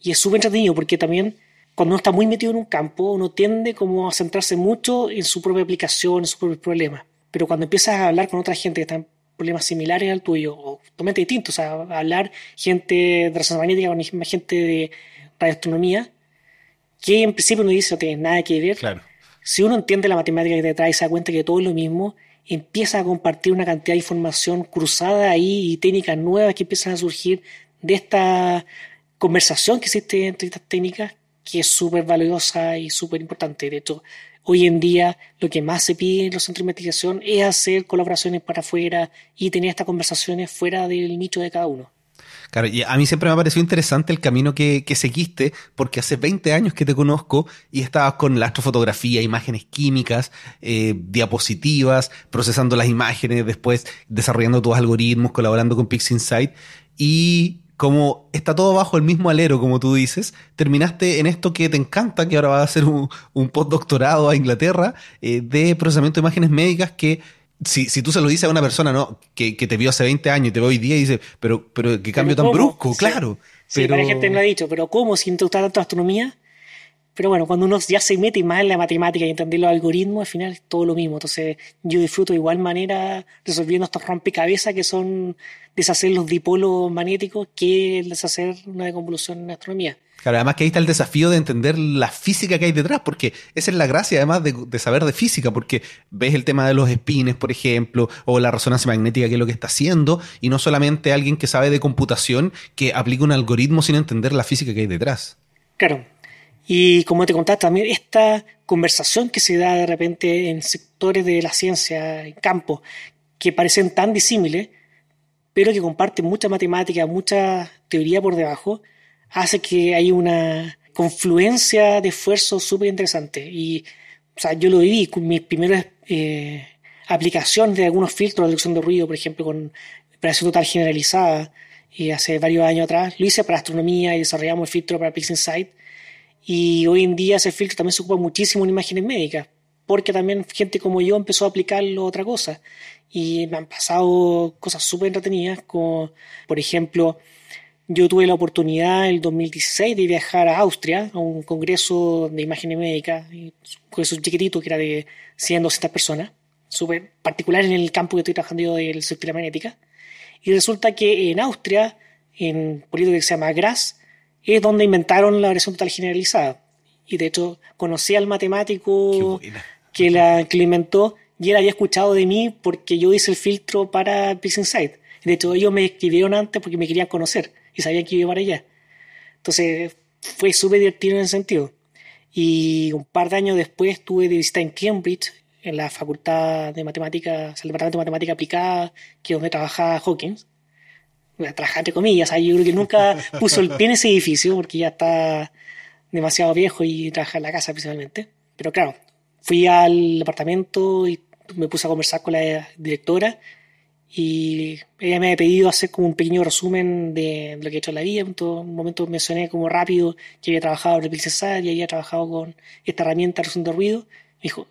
y es súper entretenido porque también cuando uno está muy metido en un campo, uno tiende como a centrarse mucho en su propia aplicación, en sus propios problemas. Pero cuando empiezas a hablar con otra gente que está problemas similares al tuyo, o totalmente distintos, o sea, hablar gente de resonancia magnética con gente de radioastronomía, que en principio uno dice no tiene nada que ver. Claro. Si uno entiende la matemática que te trae y se da cuenta que todo es lo mismo, empieza a compartir una cantidad de información cruzada ahí y técnicas nuevas que empiezan a surgir de esta conversación que existe entre estas técnicas que es súper valiosa y súper importante. De hecho, hoy en día lo que más se pide en los centros de investigación es hacer colaboraciones para afuera y tener estas conversaciones fuera del nicho de cada uno. Claro, y a mí siempre me ha parecido interesante el camino que, que, seguiste, porque hace 20 años que te conozco y estabas con la astrofotografía, imágenes químicas, eh, diapositivas, procesando las imágenes, después desarrollando tus algoritmos, colaborando con PixInsight. Y como está todo bajo el mismo alero, como tú dices, terminaste en esto que te encanta, que ahora vas a hacer un, postdoctorado a Inglaterra eh, de procesamiento de imágenes médicas que si, si tú se lo dices a una persona ¿no? que, te vio hace 20 años y te ve hoy día y dice, pero, pero qué cambio tan brusco, claro. Sí, pero... gente me ha dicho, pero ¿cómo? Si te gusta tanto astronomía, pero bueno, cuando uno ya se mete más en la matemática y entender los algoritmos, al final es todo lo mismo. Entonces yo disfruto de igual manera resolviendo estos rompecabezas que son deshacer los dipolos magnéticos que deshacer una deconvolución en astronomía. Claro, además que ahí está el desafío de entender la física que hay detrás, porque esa es la gracia además de, de, saber de física, porque ves el tema de los espines, por ejemplo, o la resonancia magnética, que es lo que está haciendo, y no solamente alguien que sabe de computación que aplica un algoritmo sin entender la física que hay detrás. Claro, y como te contaba también, esta conversación que se da de repente en sectores de la ciencia, en campos, que parecen tan disímiles, pero que comparten mucha matemática, mucha teoría por debajo, hace que hay una confluencia de esfuerzos súper interesante. Y o sea, yo lo viví con mis primeras eh, aplicaciones de algunos filtros de reducción de ruido, por ejemplo, con operación total generalizada, y hace varios años atrás. Lo hice para astronomía y desarrollamos el filtro para PixInsight y hoy en día ese filtro también se ocupa muchísimo en imágenes médicas, porque también gente como yo empezó a aplicarlo a otra cosa. Y me han pasado cosas súper entretenidas, como por ejemplo, yo tuve la oportunidad en el 2016 de viajar a Austria a un congreso de imágenes médicas, un congreso chiquitito que era de 100, 200 personas, súper particular en el campo que estoy trabajando yo de la magnética. Y resulta que en Austria, en un político que se llama Graz, es donde inventaron la total generalizada. Y de hecho, conocí al matemático que la, que inventó y él había escuchado de mí porque yo hice el filtro para PixInsight. De hecho, ellos me escribieron antes porque me querían conocer y sabían que iba para allá. Entonces, fue súper divertido en ese sentido. Y un par de años después estuve de visita en Cambridge, en la Facultad de Matemáticas, el Departamento de Matemática Aplicada, que es donde trabajaba Hawkins trabajar entre comillas, yo creo que nunca puso el pie en ese edificio porque ya está demasiado viejo y trabaja en la casa principalmente. Pero claro, fui al apartamento y me puse a conversar con la directora y ella me ha pedido hacer como un pequeño resumen de lo que he hecho en la vida. En un momento mencioné como rápido que había trabajado en Pixel y había trabajado con esta herramienta de ruido. Me dijo,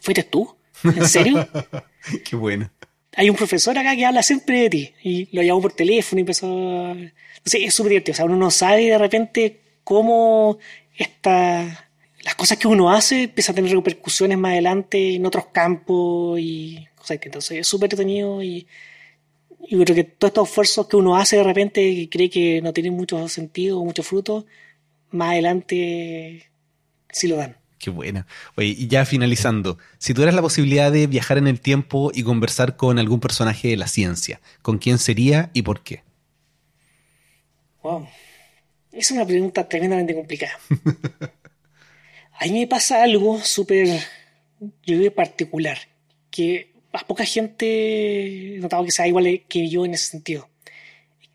¿fuiste tú? ¿En serio? Qué bueno. Hay un profesor acá que habla siempre de ti. Y lo llamó por teléfono y empezó... sé, es súper divertido. O sea, uno no sabe de repente cómo esta, las cosas que uno hace empiezan a tener repercusiones más adelante en otros campos y entonces es súper entretenido y, creo que todos estos esfuerzos que uno hace de repente y cree que no tienen mucho sentido o mucho fruto, más adelante sí lo dan. Qué buena. Oye, y ya finalizando, si tuvieras la posibilidad de viajar en el tiempo y conversar con algún personaje de la ciencia, ¿con quién sería y por qué? Wow. Es una pregunta tremendamente complicada. a mí me pasa algo súper, yo creo, particular, que a poca gente he notado que sea igual que yo en ese sentido.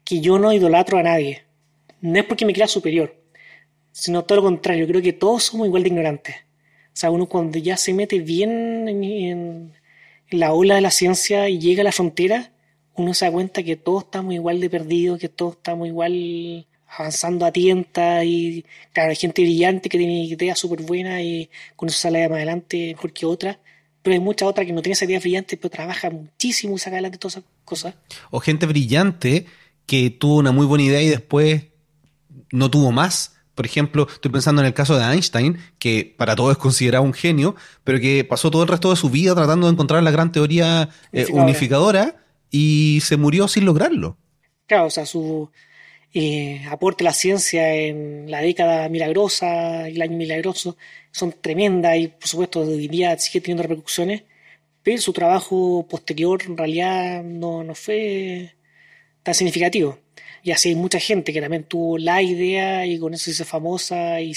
Que yo no idolatro a nadie. No es porque me crea superior, sino todo lo contrario. Creo que todos somos igual de ignorantes. O sea, uno cuando ya se mete bien en, la ola de la ciencia y llega a la frontera, uno se da cuenta que todos estamos igual de perdidos, que todos estamos igual avanzando a tientas y claro, hay gente brillante que tiene ideas súper buenas y con eso sale más adelante mejor que otra pero hay mucha otra que no tiene esa idea brillante, pero trabaja muchísimo y saca adelante todas esas cosas. O gente brillante que tuvo una muy buena idea y después no tuvo más. Por ejemplo, estoy pensando en el caso de Einstein, que para todos es considerado un genio, pero que pasó todo el resto de su vida tratando de encontrar la gran teoría eh, unificadora y se murió sin lograrlo. Claro, o sea, su, eh, aporte la ciencia en la década milagrosa y el año milagroso son tremendas y por supuesto hoy día sigue teniendo repercusiones, pero su trabajo posterior en realidad no, no fue tan significativo. Y así hay mucha gente que también tuvo la idea y con eso hizo famosa y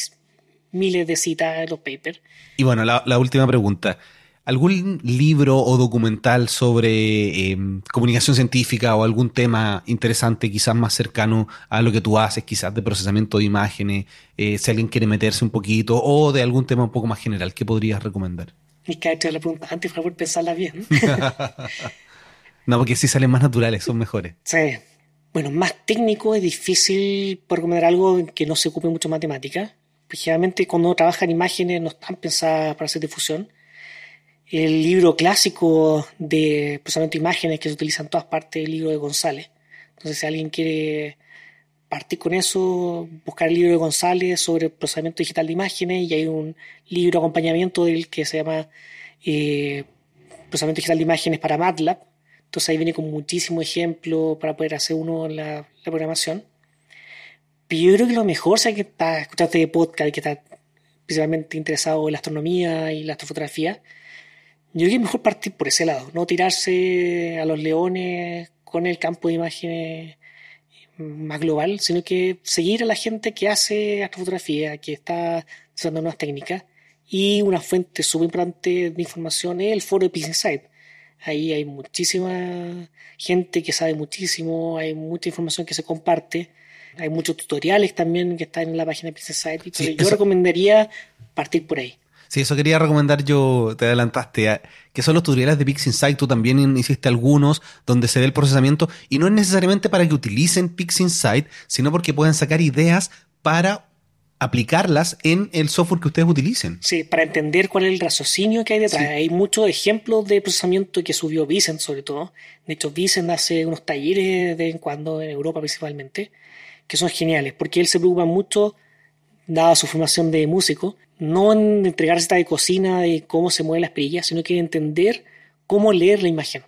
miles de citas en los papers. Y bueno, la última pregunta. ¿Algún libro o documental sobre em, comunicación científica o algún tema interesante, quizás más cercano a lo que tú haces, quizás de procesamiento de imágenes, eh, si alguien quiere meterse un poquito, o de algún tema un poco más general, ¿qué podrías recomendar? Es que ha hecho la pregunta antes, por favor, pensarla bien. no, porque si salen más naturales, son mejores. Sí. Bueno, más técnico es difícil recomendar algo que no se ocupe mucho matemática. Pues, generalmente cuando uno trabaja en imágenes no están pensadas para hacer difusión el libro clásico de procesamiento de imágenes que se utiliza en todas partes, el libro de González. Entonces, si alguien quiere partir con eso, buscar el libro de González sobre procesamiento digital de imágenes y hay un libro acompañamiento del que se llama eh, procesamiento digital de imágenes para MATLAB. Entonces ahí viene con muchísimos ejemplos para poder hacer uno en la, programación. Pero yo creo que lo mejor, si que está escuchando este podcast que está principalmente interesado en la astronomía y la astrofotografía, yo creo que es mejor partir por ese lado, no tirarse a los leones con el campo de imágenes más global, sino que seguir a la gente que hace astrofotografía, que está usando nuevas técnicas. Y una fuente súper importante de información es el foro de Peace Insight. Ahí hay muchísima gente que sabe muchísimo, hay mucha información que se comparte, hay muchos tutoriales también que están en la página de Insight. yo recomendaría partir por ahí. Sí, eso quería recomendar yo, te adelantaste, eh, que son los tutoriales de PixInsight, tú también hiciste algunos donde se ve el procesamiento y no es necesariamente para que utilicen PixInsight, sino porque pueden sacar ideas para aplicarlas en el software que ustedes utilicen. Sí, para entender cuál es el raciocinio que hay detrás. Hay muchos ejemplos de procesamiento que subió Vicent sobre todo. De hecho, Vicent hace unos talleres de vez en cuando en Europa principalmente, que son geniales, porque él se preocupa mucho, dada su formación de músico, no en entregar esta de cocina de cómo se mueven las perillas, sino que en entender cómo leer la imagen,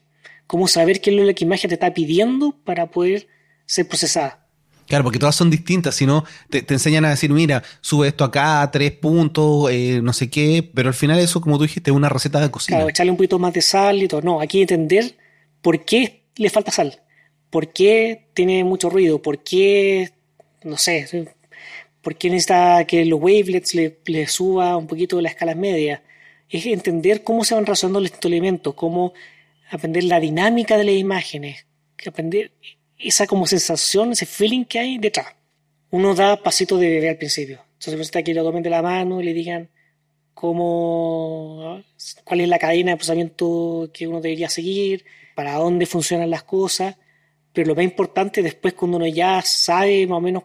cómo saber qué es lo que la imagen te está pidiendo para poder ser procesada. Claro, porque todas son distintas, si no te, enseñan a decir, mira, sube esto acá, tres puntos, eh, no sé qué, pero al final eso, como tú dijiste, es una receta de cocina. Claro, echarle un poquito más de sal y todo. No, aquí entender por qué le falta sal, por qué tiene mucho ruido, por qué, no sé, ¿Por qué necesita que los wavelets le, suba un poquito la escala media? Es entender cómo se van razonando estos elementos, cómo aprender la dinámica de las imágenes, aprender esa como sensación, ese feeling que hay detrás. Uno da pasito de bebé al principio. Entonces necesita que lo tomen de la mano y le digan cómo, cuál es la cadena de procesamiento que uno debería seguir, para dónde funcionan las cosas, pero lo más importante después cuando uno ya sabe más o menos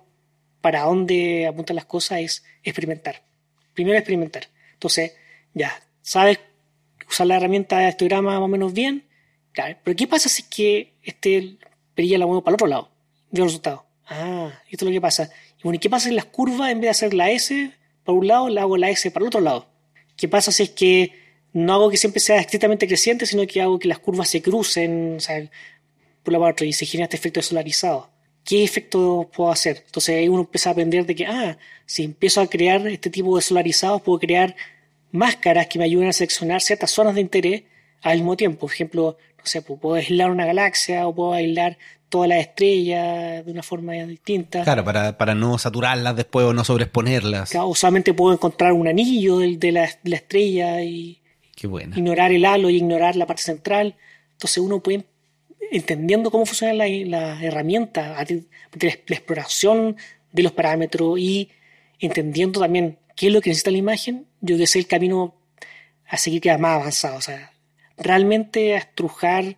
para dónde apuntan las cosas es experimentar. Primero experimentar. Entonces, ya, sabes usar la herramienta de histograma más o menos bien, pero ¿qué pasa si es que este perilla la muevo para el otro lado? Veo el resultado. Ah, esto es lo que pasa. Y bueno, ¿y qué pasa si las curvas, en vez de hacer la S para un lado, la hago la S para el otro lado? ¿Qué pasa si es que no hago que siempre sea estrictamente creciente, sino que hago que las curvas se crucen, o sea, por la parte y se genera este efecto de solarizado? ¿Qué efecto puedo hacer? Entonces ahí uno empieza a aprender de que, ah, si empiezo a crear este tipo de solarizados, puedo crear máscaras que me ayuden a seleccionar ciertas zonas de interés al mismo tiempo. Por ejemplo, no sé, pues, puedo aislar una galaxia o puedo aislar todas las estrellas de una forma distinta. Claro, para, para no saturarlas después o no sobreexponerlas. Claro, o solamente puedo encontrar un anillo de, la, estrella y Qué ignorar el halo y ignorar la parte central. Entonces uno puede, entendiendo cómo funciona la, la herramienta de la exploración de los parámetros y entendiendo también qué es lo que necesita la imagen, yo creo que es el camino a seguir que más avanzado. O sea, realmente a estrujar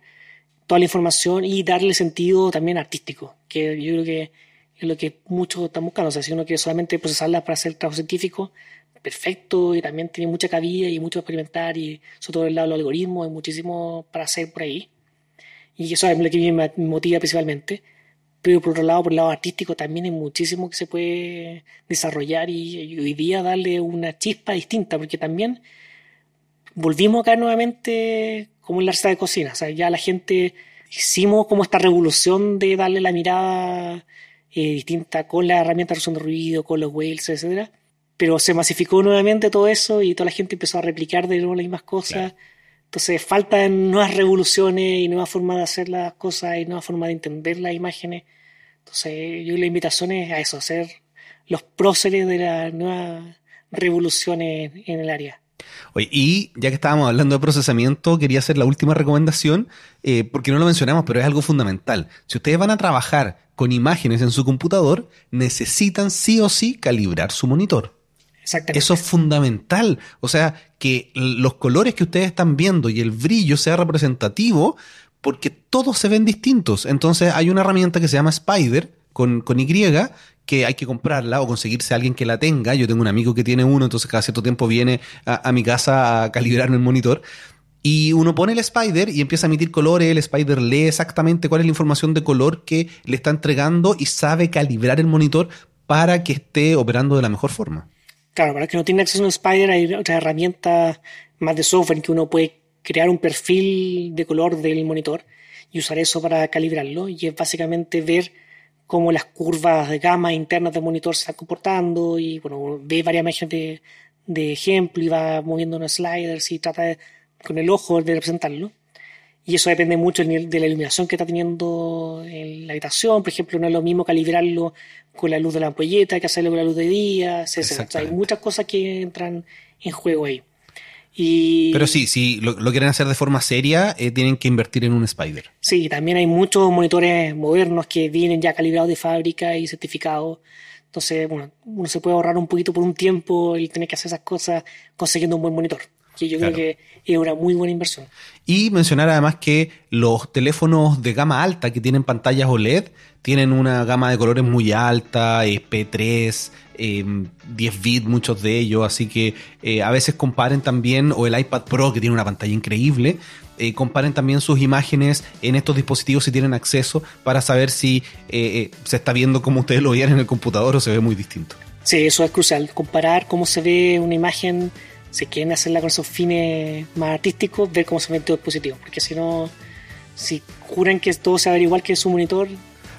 toda la información y darle sentido también artístico, que yo creo que es lo que muchos están buscando. O sea, si uno quiere solamente procesarla para hacer trabajo científico, perfecto, y también tiene mucha cabida y mucho experimentar, y sobre todo el lado de los algoritmos, hay muchísimo para hacer por ahí. Y eso es lo que me motiva principalmente. Pero por otro lado, por el lado artístico, también hay muchísimo que se puede desarrollar y, hoy día darle una chispa distinta, porque también volvimos acá nuevamente como en la receta de cocina. O sea, ya la gente hicimos como esta revolución de darle la mirada eh, distinta con la herramienta de de ruido, con los whales, etcétera. Pero se masificó nuevamente todo eso y toda la gente empezó a replicar de nuevo las mismas cosas. Entonces faltan nuevas revoluciones y nuevas formas de hacer las cosas y nuevas formas de entender las imágenes. Entonces yo la invitación es a eso, a ser los próceres de las nuevas revoluciones en el área. Oye, y ya que estábamos hablando de procesamiento, quería hacer la última recomendación, eh, porque no lo mencionamos, pero es algo fundamental. Si ustedes van a trabajar con imágenes en su computador, necesitan sí o sí calibrar su monitor. Eso es fundamental. O sea, que los colores que ustedes están viendo y el brillo sea representativo porque todos se ven distintos. Entonces hay una herramienta que se llama Spider con, con Y que hay que comprarla o conseguirse a alguien que la tenga. Yo tengo un amigo que tiene uno, entonces cada cierto tiempo viene a, mi casa a calibrarme el monitor. Y uno pone el Spider y empieza a emitir colores, el Spider lee exactamente cuál es la información de color que le está entregando y sabe calibrar el monitor para que esté operando de la mejor forma. Claro, para que no tiene acceso a un Spider hay otra herramienta más de software en que uno puede crear un perfil de color del monitor y usar eso para calibrarlo. Y es básicamente ver cómo las curvas de gama internas del monitor se están comportando y bueno, ve varias imágenes de, de ejemplo y va moviendo unos sliders y trata con el ojo de representarlo. Y eso depende mucho de la iluminación que está teniendo en la habitación. Por ejemplo, no es lo mismo calibrarlo con la luz de la ampolleta que hacerlo con la luz de día, hay muchas cosas que entran en juego ahí. Y, Pero sí, si lo, quieren hacer de forma seria, eh, tienen que invertir en un Spider. Sí, también hay muchos monitores modernos que vienen ya calibrados de fábrica y certificados. Entonces, bueno, uno se puede ahorrar un poquito por un tiempo y tener que hacer esas cosas consiguiendo un buen monitor que yo creo que es una muy buena inversión. Y mencionar además que los teléfonos de gama alta que tienen pantallas OLED tienen una gama de colores muy alta, P3, 10 bits muchos de ellos, así que eh, a veces comparen también, o el iPad Pro que tiene una pantalla increíble, eh, comparen también sus imágenes en estos dispositivos si tienen acceso para saber si eh, se está viendo como ustedes lo veían en el computador o se ve muy distinto. Sí, eso es crucial, comparar cómo se ve una imagen si quieren hacerla con esos fines más artísticos, ver cómo se ve todo dispositivo. Porque si no, si juran que todo se va a ver igual que su monitor,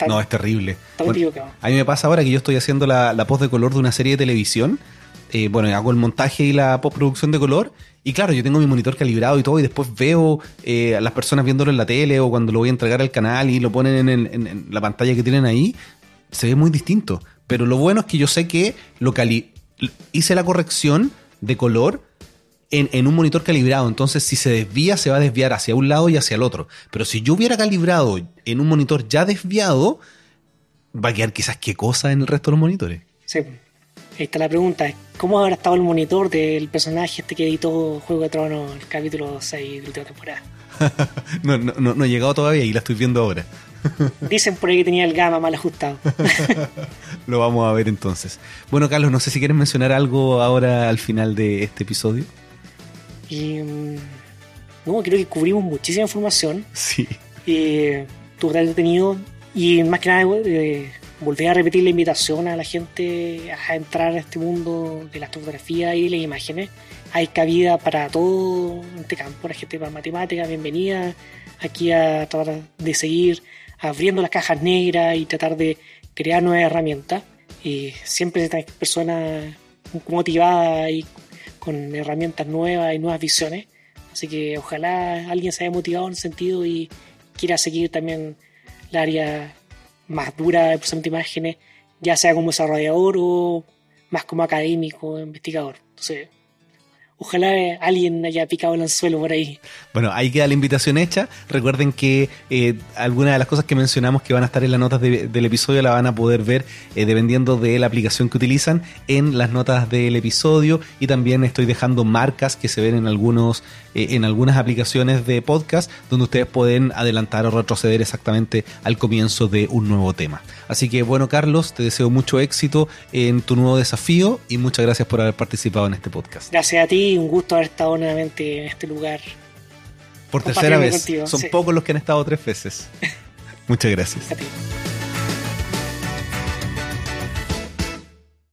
no, es terrible. a mí me pasa ahora que yo estoy haciendo la, la post de color de una serie de televisión. Eh, bueno, hago el montaje y la postproducción de color. Y claro, yo tengo mi monitor calibrado y todo, y después veo eh, a las personas viéndolo en la tele o cuando lo voy a entregar al canal y lo ponen en, en la pantalla que tienen ahí, se ve muy distinto. Pero lo bueno es que yo sé que lo hice la corrección de color en, un monitor calibrado. Entonces, si se desvía, se va a desviar hacia un lado y hacia el otro. Pero si yo hubiera calibrado en un monitor ya desviado, va a quedar quizás qué cosa en el resto de los monitores. Sí. Ahí está la pregunta. ¿Cómo habrá estado el monitor del personaje este que editó Juego de Tronos, el capítulo 6 de la última temporada? no, no, no, no he llegado todavía y la estoy viendo ahora. Dicen por ahí que tenía el gama mal ajustado. Lo vamos a ver entonces. Bueno, Carlos, no sé si quieres mencionar algo ahora al final de este episodio. Y, mm, no, creo que cubrimos muchísima información. Sí. Eh, tu detenido y más que nada eh, volver a repetir la invitación a la gente a entrar a este mundo de la fotografía y las imágenes. Hay cabida para todo en este campo, la gente para matemáticas, bienvenida aquí a tratar de seguir abriendo las cajas negras y tratar de crear nuevas herramientas. Y siempre están personas motivadas y con herramientas nuevas y nuevas visiones. Así que ojalá alguien se haya motivado en ese sentido y quiera seguir también la área más dura de procesamiento de imágenes, ya sea como desarrollador o más como académico, investigador. Ojalá alguien haya picado el anzuelo por ahí. Bueno, ahí queda la invitación hecha. Recuerden que eh, algunas de las cosas que mencionamos que van a estar en las notas del episodio la van a poder ver eh, dependiendo de la aplicación que utilizan en las notas del episodio y también estoy dejando marcas que se ven en algunos eh, en algunas aplicaciones de podcast donde ustedes pueden adelantar o retroceder exactamente al comienzo de un nuevo tema. Así que bueno, Carlos, te deseo mucho éxito en tu nuevo desafío y muchas gracias por haber participado en este podcast. Gracias a ti, un gusto haber estado nuevamente en este lugar. Por tercera vez. Son pocos los que han estado tres veces. muchas gracias. A ti.